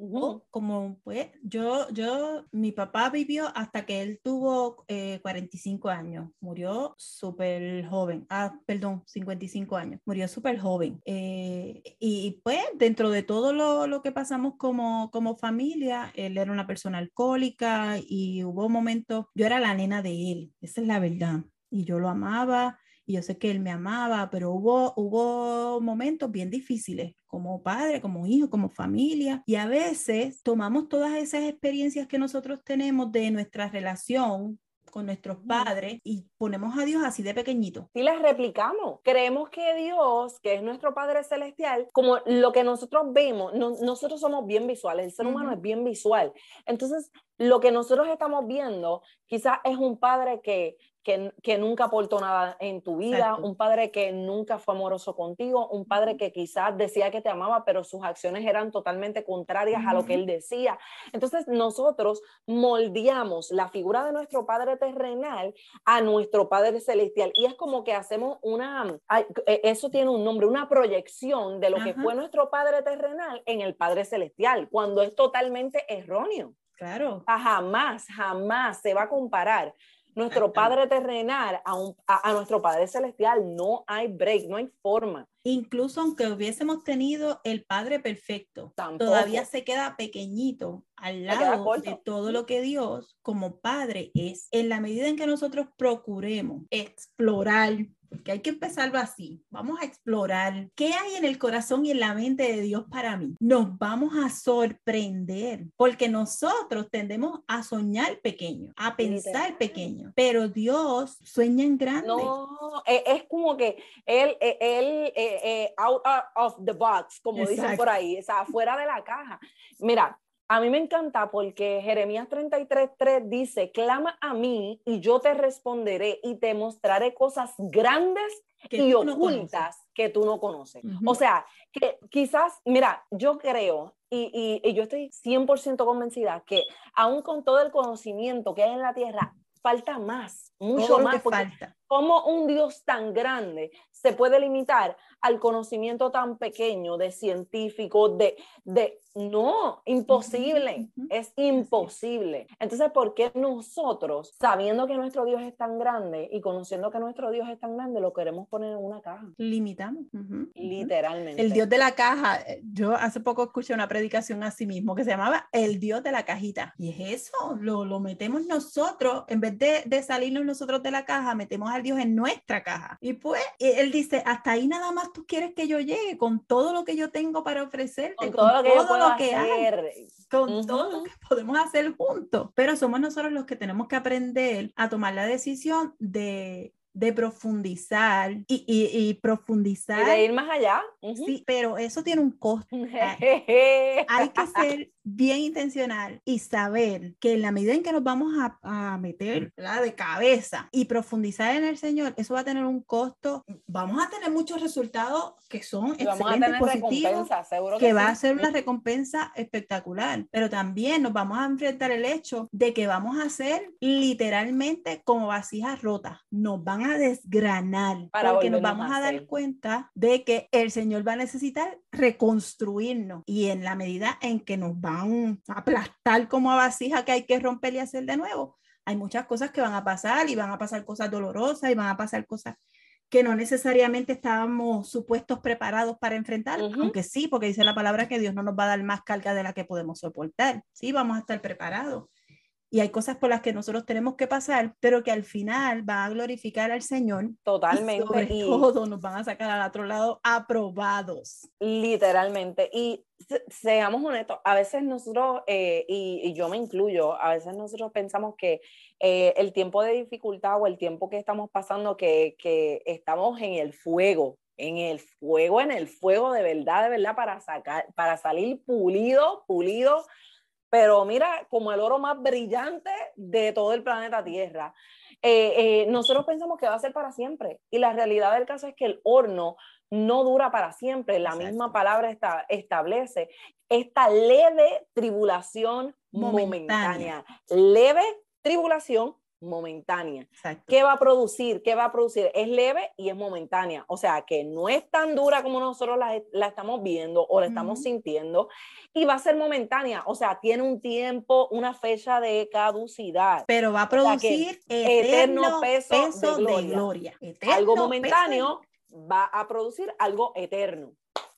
como, pues, yo, yo, mi papá vivió hasta que él tuvo 45 eh, años. Murió súper joven. Ah, perdón, 55 años. Murió súper joven. Eh, y pues, dentro de todo lo, lo que pasamos como, como familia, él era una persona alcohólica y hubo momentos, yo era la nena de él. Esa es la verdad y yo lo amaba y yo sé que él me amaba, pero hubo, hubo momentos bien difíciles como padre, como hijo, como familia y a veces tomamos todas esas experiencias que nosotros tenemos de nuestra relación con nuestros padres y ponemos a Dios así de pequeñito. Y las replicamos. Creemos que Dios, que es nuestro Padre Celestial, como lo que nosotros vemos, nosotros somos bien visuales, el ser humano es bien visual. Entonces, lo que nosotros estamos viendo quizás es un Padre que que, nunca aportó nada en tu vida, un padre que nunca fue amoroso contigo, un padre que quizás decía que te amaba, pero sus acciones eran totalmente contrarias a lo que él decía. Entonces nosotros moldeamos la figura de nuestro padre terrenal a nuestro padre celestial y es como que hacemos una, e, eso tiene un nombre, una proyección de lo que fue nuestro padre terrenal en el padre celestial, cuando es totalmente erróneo. Claro. Jamás, jamás se va a comparar nuestro Padre terrenal a, a, nuestro Padre celestial. No hay break, no hay forma. Incluso aunque hubiésemos tenido el Padre perfecto, todavía se queda pequeñito al lado de todo lo que Dios como Padre es. En la medida en que nosotros procuremos explorar que hay que empezarlo así. Vamos a explorar qué hay en el corazón y en la mente de Dios para mí. Nos vamos a sorprender porque nosotros tendemos a soñar pequeño, a pensar pequeño, pero Dios sueña en grande. No, e, es como que él, e, él, eh, eh, out of the box, como dicen por ahí, o sea, fuera de la caja. Mira, A mí me encanta porque Jeremías 33.3 dice, clama a mí y yo te responderé y te mostraré cosas grandes y ocultas que tú no conoces. O sea, que quizás, mira, yo creo y, y, y yo estoy 100% convencida que aún con todo el conocimiento que hay en la tierra, falta más, mucho más. Falta. ¿Cómo un Dios tan grande se puede limitar al conocimiento tan pequeño de científicos, de, de, no, imposible, es imposible. Entonces, ¿por qué nosotros, sabiendo que nuestro Dios es tan grande y conociendo que nuestro Dios es tan grande, lo queremos poner en una caja? Limitamos. Literalmente. El Dios de la caja, eh, yo hace poco escuché una predicación así mismo que se llamaba El Dios de la cajita. Y es eso, lo, lo metemos nosotros, en vez de, de salirnos nosotros de la caja, metemos al Dios en nuestra caja. Y pues él dice, hasta ahí nada más tú quieres que yo llegue con todo lo que yo tengo para ofrecerte, con todo, lo que, todo lo que hay, con todo lo que podemos hacer juntos. Pero somos nosotros los que tenemos que aprender a tomar la decisión de de profundizar y, y, profundizar. Y de ir más allá. Sí, pero eso tiene un costo. [LAUGHS] Hay que ser bien intencional y saber que en la medida en que nos vamos a, a meter de cabeza y profundizar en el Señor, eso va a tener un costo. Vamos a tener muchos resultados que son excelentes, positivos, que, que va a ser una recompensa espectacular, pero también nos vamos a enfrentar el hecho de que vamos a ser literalmente como vasijas rotas. Nos van a desgranar porque nos vamos a, dar cuenta de que el Señor va a necesitar reconstruirnos. Y en la medida en que nos van a aplastar como a vasija que hay que romper y hacer de nuevo, hay muchas cosas que van a pasar y van a pasar cosas dolorosas y van a pasar cosas que no necesariamente estábamos supuestos preparados para enfrentar, aunque sí, porque dice la palabra que Dios no nos va a dar más carga de la que podemos soportar, sí, vamos a estar preparados y hay cosas por las que nosotros tenemos que pasar, pero que al final va a glorificar al Señor. Totalmente. Y sobre todo nos van a sacar al otro lado aprobados. Literalmente. Y seamos honestos, a veces nosotros, eh, y, yo me incluyo, a veces nosotros pensamos que eh, el tiempo de dificultad o el tiempo que estamos pasando, que, que estamos en el fuego, en el fuego, en el fuego de verdad, de verdad, para sacar, para salir pulido, pulido pero mira, como el oro más brillante de todo el planeta Tierra. Eh, eh, nosotros pensamos que va a ser para siempre y la realidad del caso es que el horno no dura para siempre. La misma palabra establece esta leve tribulación momentánea. Leve tribulación momentánea. ¿Qué va a producir? ¿Qué va a producir? Es leve y es momentánea. O sea, que no es tan dura como nosotros la, la estamos viendo o la estamos sintiendo y va a ser momentánea. O sea, tiene un tiempo, una fecha de caducidad. Pero va a producir eterno, peso, de gloria. algo momentáneo va a producir algo eterno.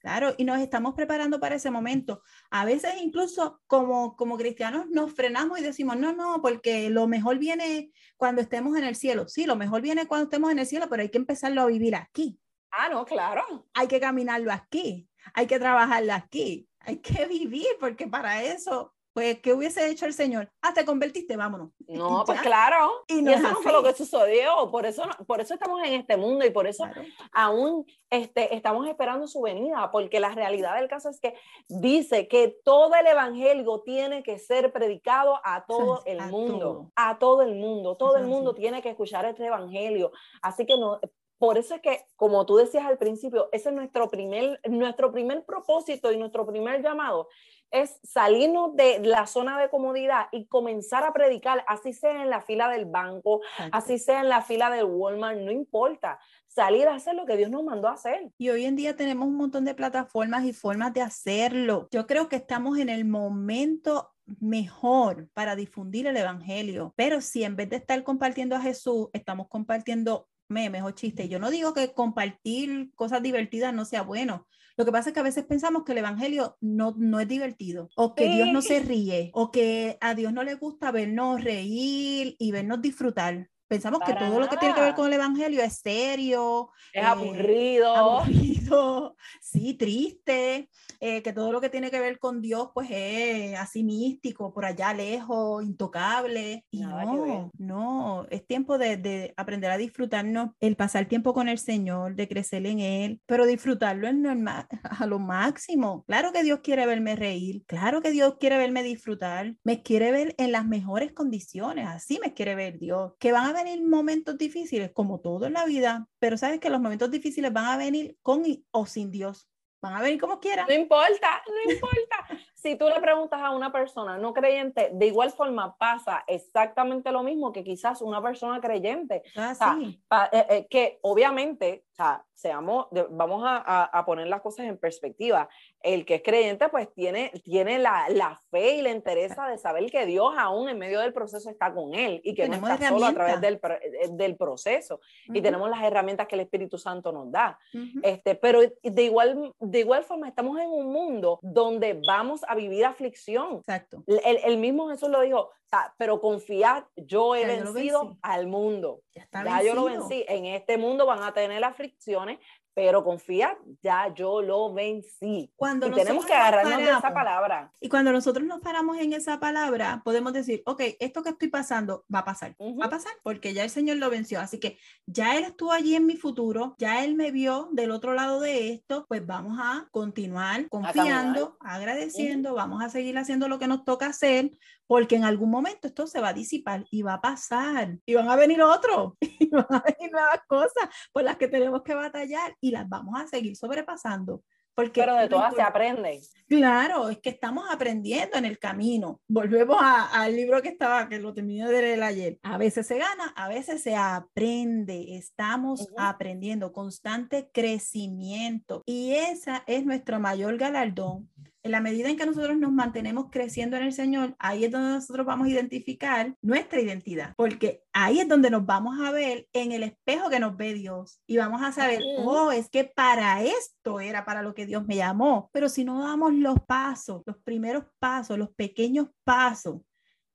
Claro, y nos estamos preparando para ese momento. A veces incluso como, como cristianos nos frenamos y decimos, no, no, porque lo mejor viene cuando estemos en el cielo. Sí, lo mejor viene cuando estemos en el cielo, pero hay que empezarlo a vivir aquí. Ah, no, claro. Hay que caminarlo aquí, hay que trabajarlo aquí, hay que vivir, porque para eso pues, ¿qué hubiese hecho el Señor? Ah, te convertiste, vámonos. [LAUGHS] No, pues claro. Y, eso no fue lo que sucedió. Por eso, por eso estamos en este mundo y por eso aún este, estamos esperando su venida, porque la realidad del caso es que dice que todo el evangelio tiene que ser predicado a todo el mundo. A todo el mundo. Todo el mundo tiene que escuchar este evangelio. Así que no, por eso es que, como tú decías al principio, ese es nuestro primer, nuestro primer propósito y nuestro primer llamado, es salirnos de la zona de comodidad y comenzar a predicar, así sea en la fila del banco, así sea en la fila del Walmart, no importa, salir a hacer lo que Dios nos mandó a hacer. Y hoy en día tenemos un montón de plataformas y formas de hacerlo. Yo creo que estamos en el momento mejor para difundir el Evangelio. Pero si en vez de estar compartiendo a Jesús, estamos compartiendo memes o chistes, yo no digo que compartir cosas divertidas no sea bueno, lo que pasa es que a veces pensamos que el Evangelio no, no es divertido, o que Dios no se ríe, o que a Dios no le gusta vernos reír y vernos disfrutar. Pensamos que todo lo que tiene que ver con el Evangelio es serio. Es eh, aburrido. aburrido. [LAUGHS] Sí, triste. Eh, que todo lo que tiene que ver con Dios, pues es así místico, por allá lejos, intocable. Y no, no, es tiempo de, de, aprender a disfrutarnos, el pasar tiempo con el Señor, de crecer en Él, pero disfrutarlo en normal, [LAUGHS] a lo máximo. Claro que Dios quiere verme reír, claro que Dios quiere verme disfrutar, me quiere ver en las mejores condiciones, así me quiere ver Dios. Que van a venir momentos difíciles, como todo en la vida, pero sabes que los momentos difíciles van a venir con o sin Dios. Van a venir como quieran. No importa, no importa. si tú le preguntas a una persona no creyente, de igual forma pasa exactamente lo mismo que quizás una persona creyente. Ah, eh, eh, que obviamente, o sea, seamos, vamos a, a, poner las cosas en perspectiva. El que es creyente, pues tiene, tiene la, la, fe y la interesa de saber que Dios aún en medio del proceso está con él y que no está solo a través del, eh, del proceso. Y tenemos las herramientas que el Espíritu Santo nos da. este, pero de igual, de igual forma estamos en un mundo donde vamos a vivir aflicción. Exacto. El, el mismo Jesús lo dijo, pero confiad, yo he vencido al mundo. Ya, ya yo lo vencí. En este mundo van a tener aflicciones, pero confía, ya yo lo vencí. Cuando y tenemos que agarrarnos de esa palabra. Y cuando nosotros nos paramos en esa palabra, podemos decir, ok, esto que estoy pasando va a pasar, va a pasar, porque ya el Señor lo venció. Así que ya Él estuvo allí en mi futuro, ya Él me vio del otro lado de esto, pues vamos a continuar confiando, agradeciendo, vamos a seguir haciendo lo que nos toca hacer, porque en algún momento esto se va a disipar y va a pasar, y van a venir otros, [LAUGHS] y van a venir nuevas cosas por las que tenemos que batallar y las vamos a seguir sobrepasando. Porque Pero de todas se aprende. Claro, es que estamos aprendiendo en el camino. Volvemos al libro que estaba, que lo terminé de leer ayer. A veces se gana, a veces se aprende. Estamos aprendiendo, constante crecimiento. Y esa es nuestro mayor galardón en la medida en que nosotros nos mantenemos creciendo en el Señor, ahí es donde nosotros vamos a identificar nuestra identidad, porque ahí es donde nos vamos a ver en el espejo que nos ve Dios y vamos a saber, oh, es que para esto era para lo que Dios me llamó, pero si no damos los pasos, los primeros pasos, los pequeños pasos,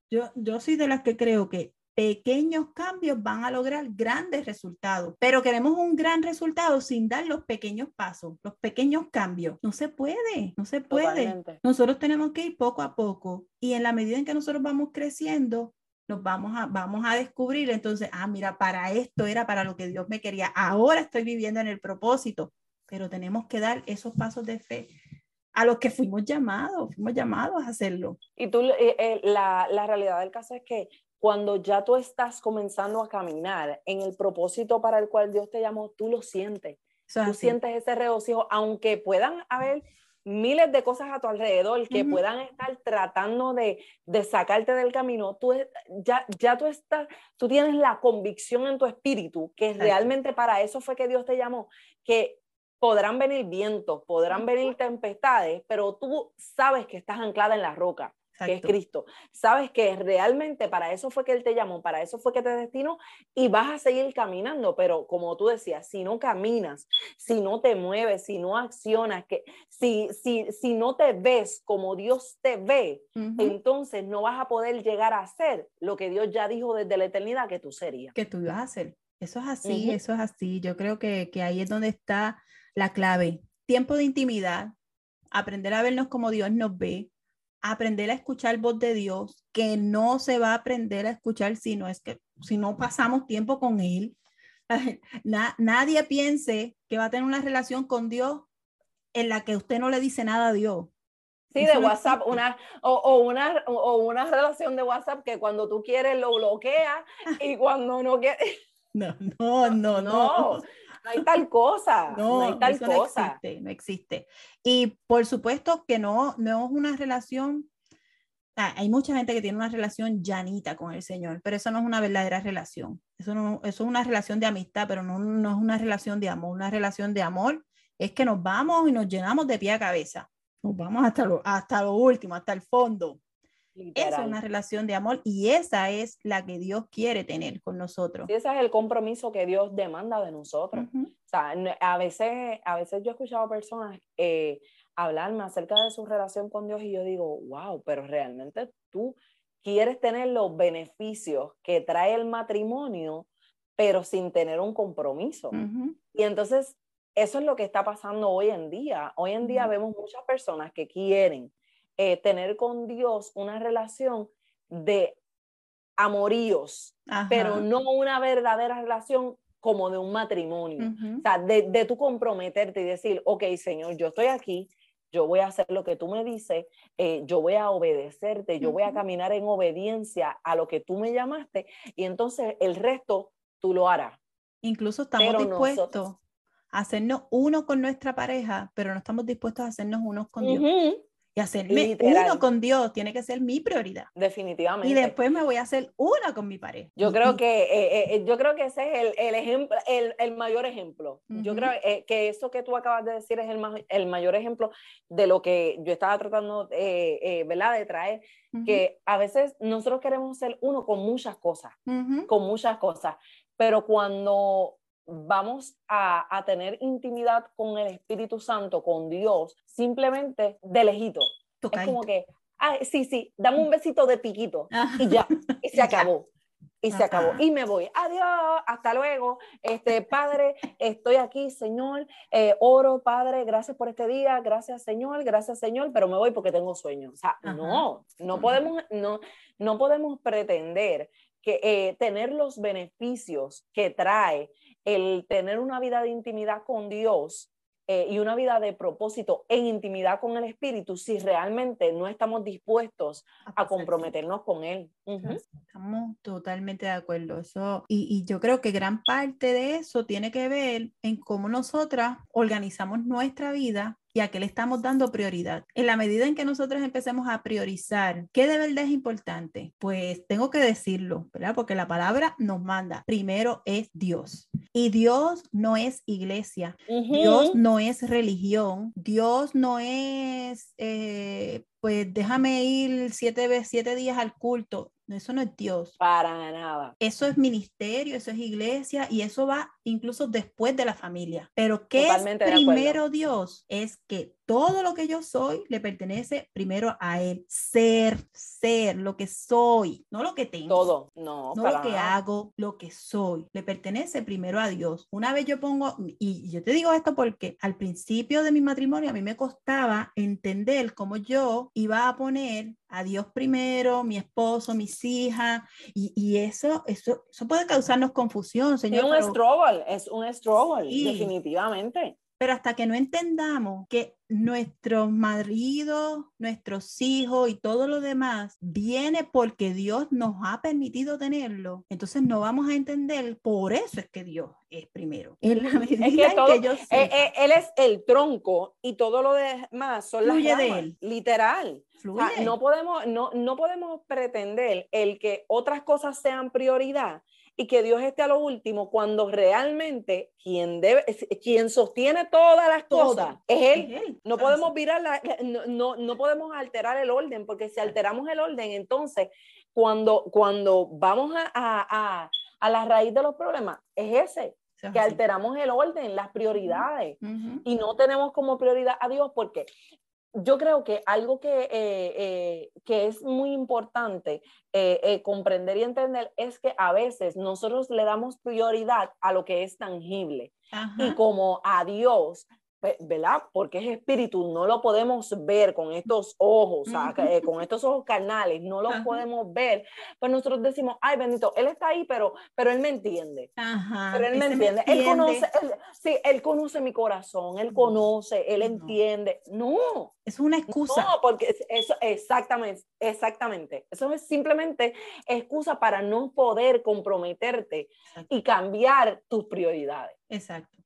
yo, yo soy de las que creo que pequeños cambios van a lograr grandes resultados, pero queremos un gran resultado sin dar los pequeños pasos, los pequeños cambios. No se puede, no se puede. Nosotros tenemos que ir poco a poco y en la medida en que nosotros vamos creciendo, nos vamos a, vamos a descubrir entonces, ah, mira, para esto era para lo que Dios me quería. Ahora estoy viviendo en el propósito, pero tenemos que dar esos pasos de fe a los que fuimos llamados, fuimos llamados a hacerlo. Y tú, eh, eh, la, la, realidad del caso es que cuando ya tú estás comenzando a caminar en el propósito para el cual Dios te llamó, tú lo sientes. tú sientes ese regocijo, aunque puedan haber miles de cosas a tu alrededor que puedan estar tratando de, de, sacarte del camino, tú ya, ya tú estás, tú tienes la convicción en tu espíritu que realmente para eso fue que Dios te llamó, que podrán venir vientos, podrán venir tempestades, pero tú sabes que estás anclada en la roca que es Cristo. Sabes que realmente para eso fue que Él te llamó, para eso fue que te destinó y vas a seguir caminando, pero como tú decías, si no caminas, si no te mueves, si no accionas, que, si, si, si no te ves como Dios te ve, entonces no vas a poder llegar a ser lo que Dios ya dijo desde la eternidad que tú serías. Que tú ibas a ser. Eso es así, eso es así. Yo creo que, que ahí es donde está la clave. Tiempo de intimidad, aprender a vernos como Dios nos ve, aprender a escuchar voz de Dios, que no se va a aprender a escuchar si no es que si no pasamos tiempo con él. [LAUGHS] nadie piense que va a tener una relación con Dios en la que usted no le dice nada a Dios. Sí, de WhatsApp, una, o, una, o una relación de WhatsApp que cuando tú quieres lo bloquea [LAUGHS] y cuando no quieres... No, no, no, no. No hay tal cosa. No, hay tal cosa. No existe, no existe. Y por supuesto que no, no es una relación. hay mucha gente que tiene una relación llanita con el Señor, pero eso no es una verdadera relación. Eso, no, eso es una relación de amistad, pero no, no es una relación de amor. Una relación de amor es que nos vamos y nos llenamos de pie a cabeza. Nos vamos hasta lo, hasta lo último, hasta el fondo. Esa es una relación de amor y esa es la que Dios quiere tener con nosotros. Y ese es el compromiso que Dios demanda de nosotros. O sea, a veces, a veces yo he escuchado personas eh, hablarme acerca de su relación con Dios y yo digo, wow, pero realmente tú quieres tener los beneficios que trae el matrimonio, pero sin tener un compromiso. Y entonces, eso es lo que está pasando hoy en día. Hoy en día vemos muchas personas que quieren eh, tener con Dios una relación de amoríos, pero no una verdadera relación como de un matrimonio. O sea, de, de tú comprometerte y decir, ok, Señor, yo estoy aquí, yo voy a hacer lo que tú me dices, eh, yo voy a obedecerte, yo voy a caminar en obediencia a lo que tú me llamaste y entonces el resto tú lo harás. Incluso estamos dispuestos a hacernos uno con nuestra pareja, pero no estamos dispuestos a hacernos unos con Dios y hacerme uno con Dios tiene que ser mi prioridad. Definitivamente. Y después me voy a hacer una con mi pareja. Yo creo que, eh, eh, eh, yo creo que ese es el, el ejemplo, el, el, mayor ejemplo. Yo creo que eso que tú acabas de decir es el, el mayor ejemplo de lo que yo estaba tratando, ¿verdad? De traer, que a veces nosotros queremos ser uno con muchas cosas, con muchas cosas, pero cuando vamos a, a, tener intimidad con el Espíritu Santo, con Dios, simplemente de lejito. Es como que, ah, sí, sí, dame un besito de piquito y ya, y se [LAUGHS] acabó. Y se acabó. Y me voy. Adiós, hasta luego. Este, Padre, estoy aquí, Señor. Eh, oro, Padre, gracias por este día. Gracias, Señor. Gracias, Señor. Pero me voy porque tengo sueño. O sea, no, no podemos, no, no podemos pretender que eh, tener los beneficios que trae el tener una vida de intimidad con Dios eh, y una vida de propósito en intimidad con el Espíritu si realmente no estamos dispuestos a, comprometernos con Él. Estamos totalmente de acuerdo. Eso, y, y, yo creo que gran parte de eso tiene que ver en cómo nosotras organizamos nuestra vida y a qué le estamos dando prioridad. En la medida en que nosotros empecemos a priorizar qué de verdad es importante, pues tengo que decirlo, ¿verdad? Porque la palabra nos manda, primero es Dios. Y Dios no es iglesia, Dios no es religión, Dios no es, eh, pues déjame ir siete, siete días al culto. Eso no es Dios. Para nada. Eso es ministerio, eso es iglesia y eso va incluso después de la familia. Pero ¿qué es primero Dios? Es que todo lo que yo soy le pertenece primero a Él. Ser, ser, lo que soy, no lo que tengo. Todo, no. No lo que hago, lo que soy. Le pertenece primero a Dios. Una vez yo pongo, y yo te digo esto porque al principio de mi matrimonio a mí me costaba entender cómo yo iba a poner a Dios primero, mi esposo, mis hijas, y, y eso, eso, eso puede causarnos confusión, señor. Un struggle, es un struggle, definitivamente. Pero hasta que no entendamos que nuestros maridos, nuestros hijos y todo lo demás viene porque Dios nos ha permitido tenerlo, entonces no vamos a entender, por eso es que Dios es primero. En la medida es que, que yo eh, eh, él es el tronco y todo lo demás son las ramas, de él. literal. no, podemos, no, no podemos pretender el que otras cosas sean prioridad y que Dios esté a lo último cuando realmente quien debe quien sostiene todas las cosas es él. No podemos virar la, no, no, podemos alterar el orden porque si alteramos el orden entonces cuando cuando vamos a, a, a, la raíz de los problemas es ese que alteramos el orden, las prioridades. Y no tenemos como prioridad a Dios porque yo creo que algo que, eh, eh, que es muy importante eh, comprender y entender es que a veces nosotros le damos prioridad a lo que es tangible. Y como a Dios ¿verdad? Porque es espíritu, no lo podemos ver con estos ojos, eh, con estos ojos carnales, no lo podemos ver. Pues nosotros decimos, ay, bendito, él está ahí, pero, pero él me entiende. pero él me entiende. Él conoce, sí, él conoce mi corazón, él conoce, él entiende. No. Es una excusa. No, porque eso, exactamente, exactamente. Eso es simplemente excusa para no poder comprometerte y cambiar tus prioridades. Exacto.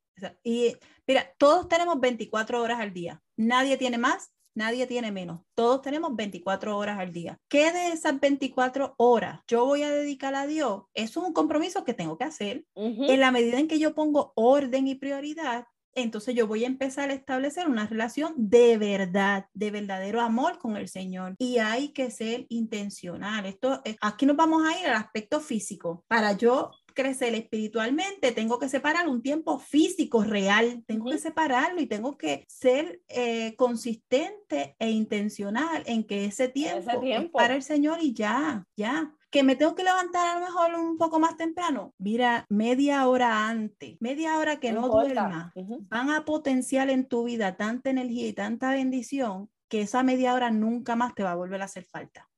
Y mira, todos tenemos 24 horas al día. Nadie tiene más, nadie tiene menos. Todos tenemos 24 horas al día. ¿Qué de esas 24 horas yo voy a dedicar a Dios? Eso es un compromiso que tengo que hacer. En la medida en que yo pongo orden y prioridad, entonces yo voy a empezar a establecer una relación de verdad, de verdadero amor con el Señor. Y hay que ser intencional. Esto, aquí nos vamos a ir al aspecto físico. Para yo crecer espiritualmente, tengo que separar un tiempo físico real, tengo que separarlo y tengo que ser eh, consistente e intencional en que ese tiempo, es para el Señor y ya, ya. Que me tengo que levantar a lo mejor un poco más temprano. Mira, media hora antes, media hora que no, no duerma, van a potenciar en tu vida tanta energía y tanta bendición que esa media hora nunca más te va a volver a hacer falta.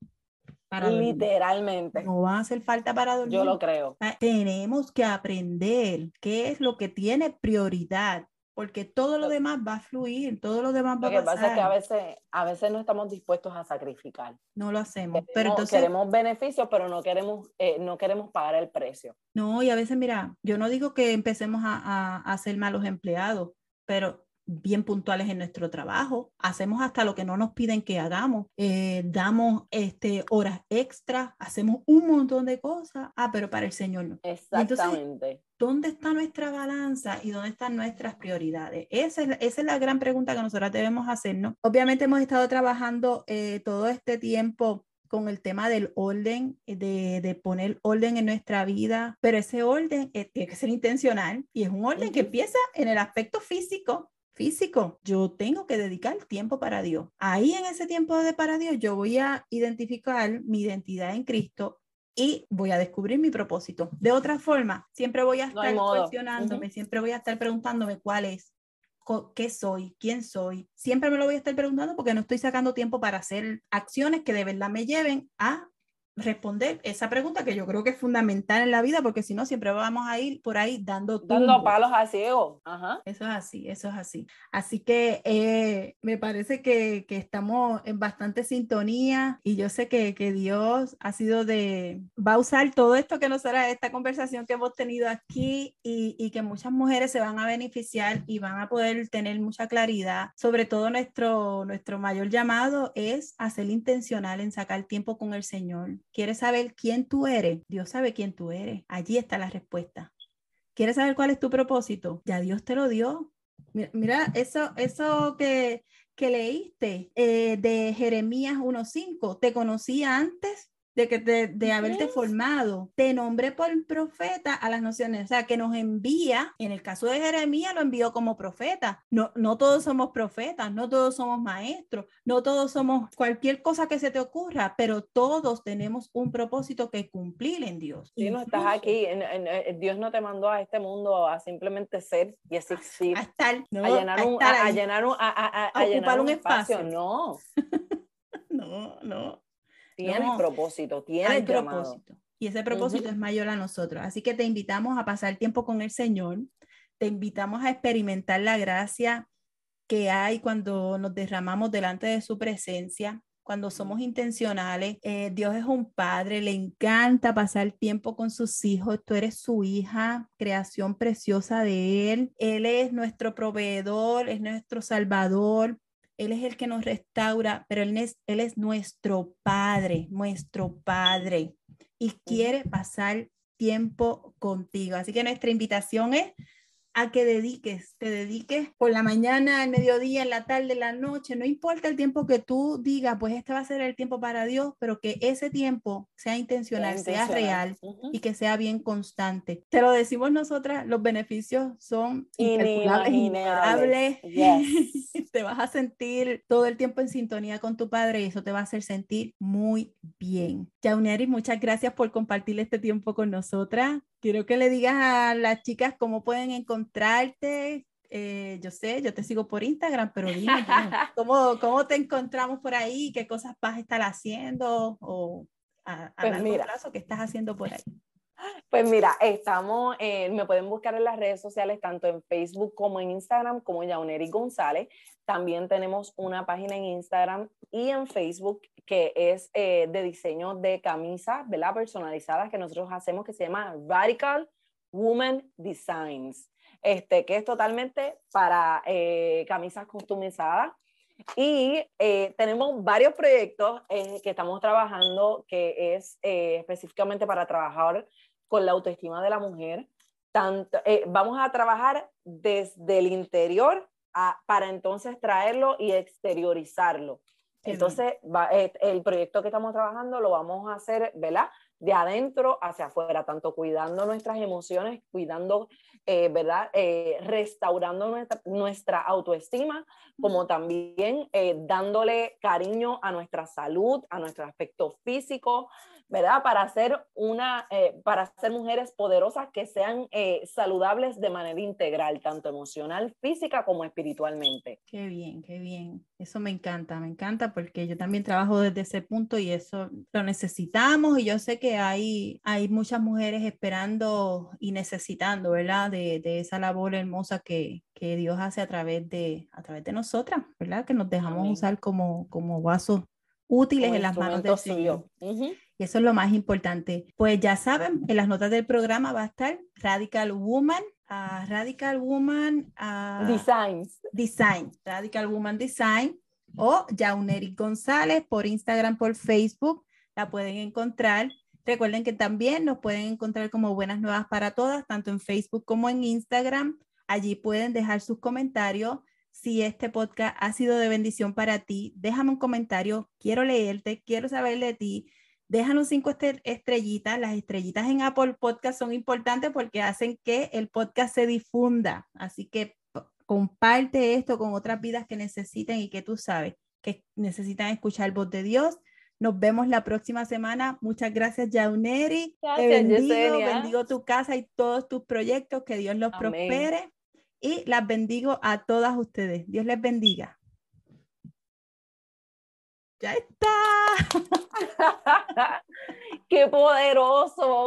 Literalmente. No va a hacer falta para dormir. Yo lo creo. Tenemos que aprender qué es lo que tiene prioridad porque todo lo demás va a fluir, todo lo demás va a pasar. Lo que pasa es que a veces, a veces no estamos dispuestos a sacrificar. No lo hacemos. Queremos, pero entonces, queremos beneficios, pero no queremos, eh, no queremos pagar el precio. No, y a veces, mira, yo no digo que empecemos a, a, a ser malos empleados, pero bien puntuales en nuestro trabajo, hacemos hasta lo que no nos piden que hagamos, eh, damos este, horas extras, hacemos un montón de cosas, ah, pero para el Señor no. Exactamente. ¿Dónde está nuestra balanza y dónde están nuestras prioridades? Esa es, esa es la gran pregunta que nosotros debemos hacernos. Obviamente hemos estado trabajando eh, todo este tiempo con el tema del orden, de, de, poner orden en nuestra vida, pero ese orden eh, tiene que ser intencional y es un orden que empieza en el aspecto físico, físico. Yo tengo que dedicar tiempo para Dios. Ahí en ese tiempo de para Dios yo voy a identificar mi identidad en Cristo y voy a descubrir mi propósito. De otra forma, siempre voy a estar cuestionándome, siempre voy a estar preguntándome cuál es, qué soy, quién soy. Siempre me lo voy a estar preguntando porque no estoy sacando tiempo para hacer acciones que de verdad me lleven a responder esa pregunta que yo creo que es fundamental en la vida porque si no siempre vamos a ir por ahí dando dando palos a ciego Ajá. eso es así eso es así. Así que eh, me parece que, que, estamos en bastante sintonía y yo sé que, que, Dios ha sido de va a usar todo esto que nos hará esta conversación que hemos tenido aquí y, y que muchas mujeres se van a beneficiar y van a poder tener mucha claridad. Sobre todo nuestro nuestro mayor llamado es hacer intencional en sacar tiempo con el Señor ¿Quieres saber quién tú eres? Dios sabe quién tú eres. Allí está la respuesta. ¿Quieres saber cuál es tu propósito? Ya Dios te lo dio. Mira, eso, eso que, que leíste eh, de Jeremías 1.5, ¿te conocía antes? De, que de haberte formado. Te nombré por profeta a las naciones, o sea, que nos envía, en el caso de Jeremías lo envió como profeta. No, no todos somos profetas, no todos somos maestros, no todos somos cualquier cosa que se te ocurra, pero todos tenemos un propósito que cumplir en Dios. Si no estás aquí, en, Dios no te mandó a este mundo a simplemente ser y existir. A estar, a llenar un, a, llenar un, a, ocupar un, espacio. [LAUGHS] No. no, no. Tienes propósito, tienes propósito. Y ese propósito es mayor a nosotros. Así que te invitamos a pasar tiempo con el Señor. Te invitamos a experimentar la gracia que hay cuando nos derramamos delante de su presencia, cuando somos intencionales. Eh, Dios es un padre, le encanta pasar tiempo con sus hijos. Tú eres su hija, creación preciosa de Él. Él es nuestro proveedor, es nuestro salvador. Él es el que nos restaura, pero Él es, él es nuestro Padre, nuestro Padre, y quiere pasar tiempo contigo. Así que nuestra invitación es a que dediques, te dediques por la mañana, al mediodía, en la tarde, en la noche, no importa el tiempo que tú digas, pues este va a ser el tiempo para Dios, pero que ese tiempo sea intencional, sea, real y que sea bien constante. Te lo decimos nosotras, los beneficios son inimaginables. [LAUGHS] te vas a sentir todo el tiempo en sintonía con tu padre y eso te va a hacer sentir muy bien. Jauneri, muchas gracias por compartir este tiempo con nosotras. Quiero que le digas a las chicas cómo pueden encontrarte. Eh, yo sé, yo te sigo por Instagram, pero dime [LAUGHS] ¿cómo, cómo te encontramos por ahí, qué cosas vas a estar haciendo o a, a pues mira, plazo, qué estás haciendo por ahí. Pues mira, estamos, eh, me pueden buscar en las redes sociales, tanto en Facebook como en Instagram, como Yauneri González. También tenemos una página en Instagram y en Facebook que es eh, de diseño de camisas, ¿verdad? Personalizadas que nosotros hacemos, que se llama Radical Woman Designs, este, que es totalmente para eh, camisas customizadas. Y tenemos varios proyectos que estamos trabajando que es específicamente para trabajar con la autoestima de la mujer. Tanto, eh, vamos a trabajar desde el interior para entonces traerlo y exteriorizarlo. Entonces, va, eh, el proyecto que estamos trabajando lo vamos a hacer, ¿verdad? De adentro hacia afuera, tanto cuidando nuestras emociones, cuidando, eh, ¿verdad? Eh, restaurando nuestra, nuestra, autoestima, como también eh, dándole cariño a nuestra salud, a nuestro aspecto físico, ¿verdad? Para ser, una, eh, para ser mujeres poderosas que sean saludables de manera integral, tanto emocional, física como espiritualmente. Qué bien, qué bien. Eso me encanta, me encanta porque yo también trabajo desde ese punto y eso lo necesitamos y yo sé que hay, hay muchas mujeres esperando y necesitando, ¿verdad? De, de esa labor hermosa que, que Dios hace a través de, a través de nosotras, ¿verdad? Que nos dejamos Amén. usar como, como vasos útiles Como en las manos del Señor. suyo. Ujú. Y eso es lo más importante. Pues ya saben, en las notas del programa va a estar Radical Woman, ah, Radical Woman Designs. Design, Radical Woman Design o Jauneri González por Instagram, por Facebook, la pueden encontrar. Recuerden que también nos pueden encontrar como Buenas Nuevas para Todas, tanto en Facebook como en Instagram. Allí pueden dejar sus comentarios. Si este podcast ha sido de bendición para ti, déjame un comentario. Quiero leerte, quiero saber de ti. Déjanos cinco estre- estrellitas. Las estrellitas en Apple Podcast son importantes porque hacen que el podcast se difunda. Así que comparte esto con otras vidas que necesiten y que tú sabes que necesitan escuchar voz de Dios. Nos vemos la próxima semana. Muchas gracias, Jauneri. Te bendigo, Yesenia. bendigo tu casa y todos tus proyectos. Que Dios los Amén. prospere. Y las bendigo a todas ustedes. Dios les bendiga. Ya está. [LAUGHS] ¡Qué poderoso!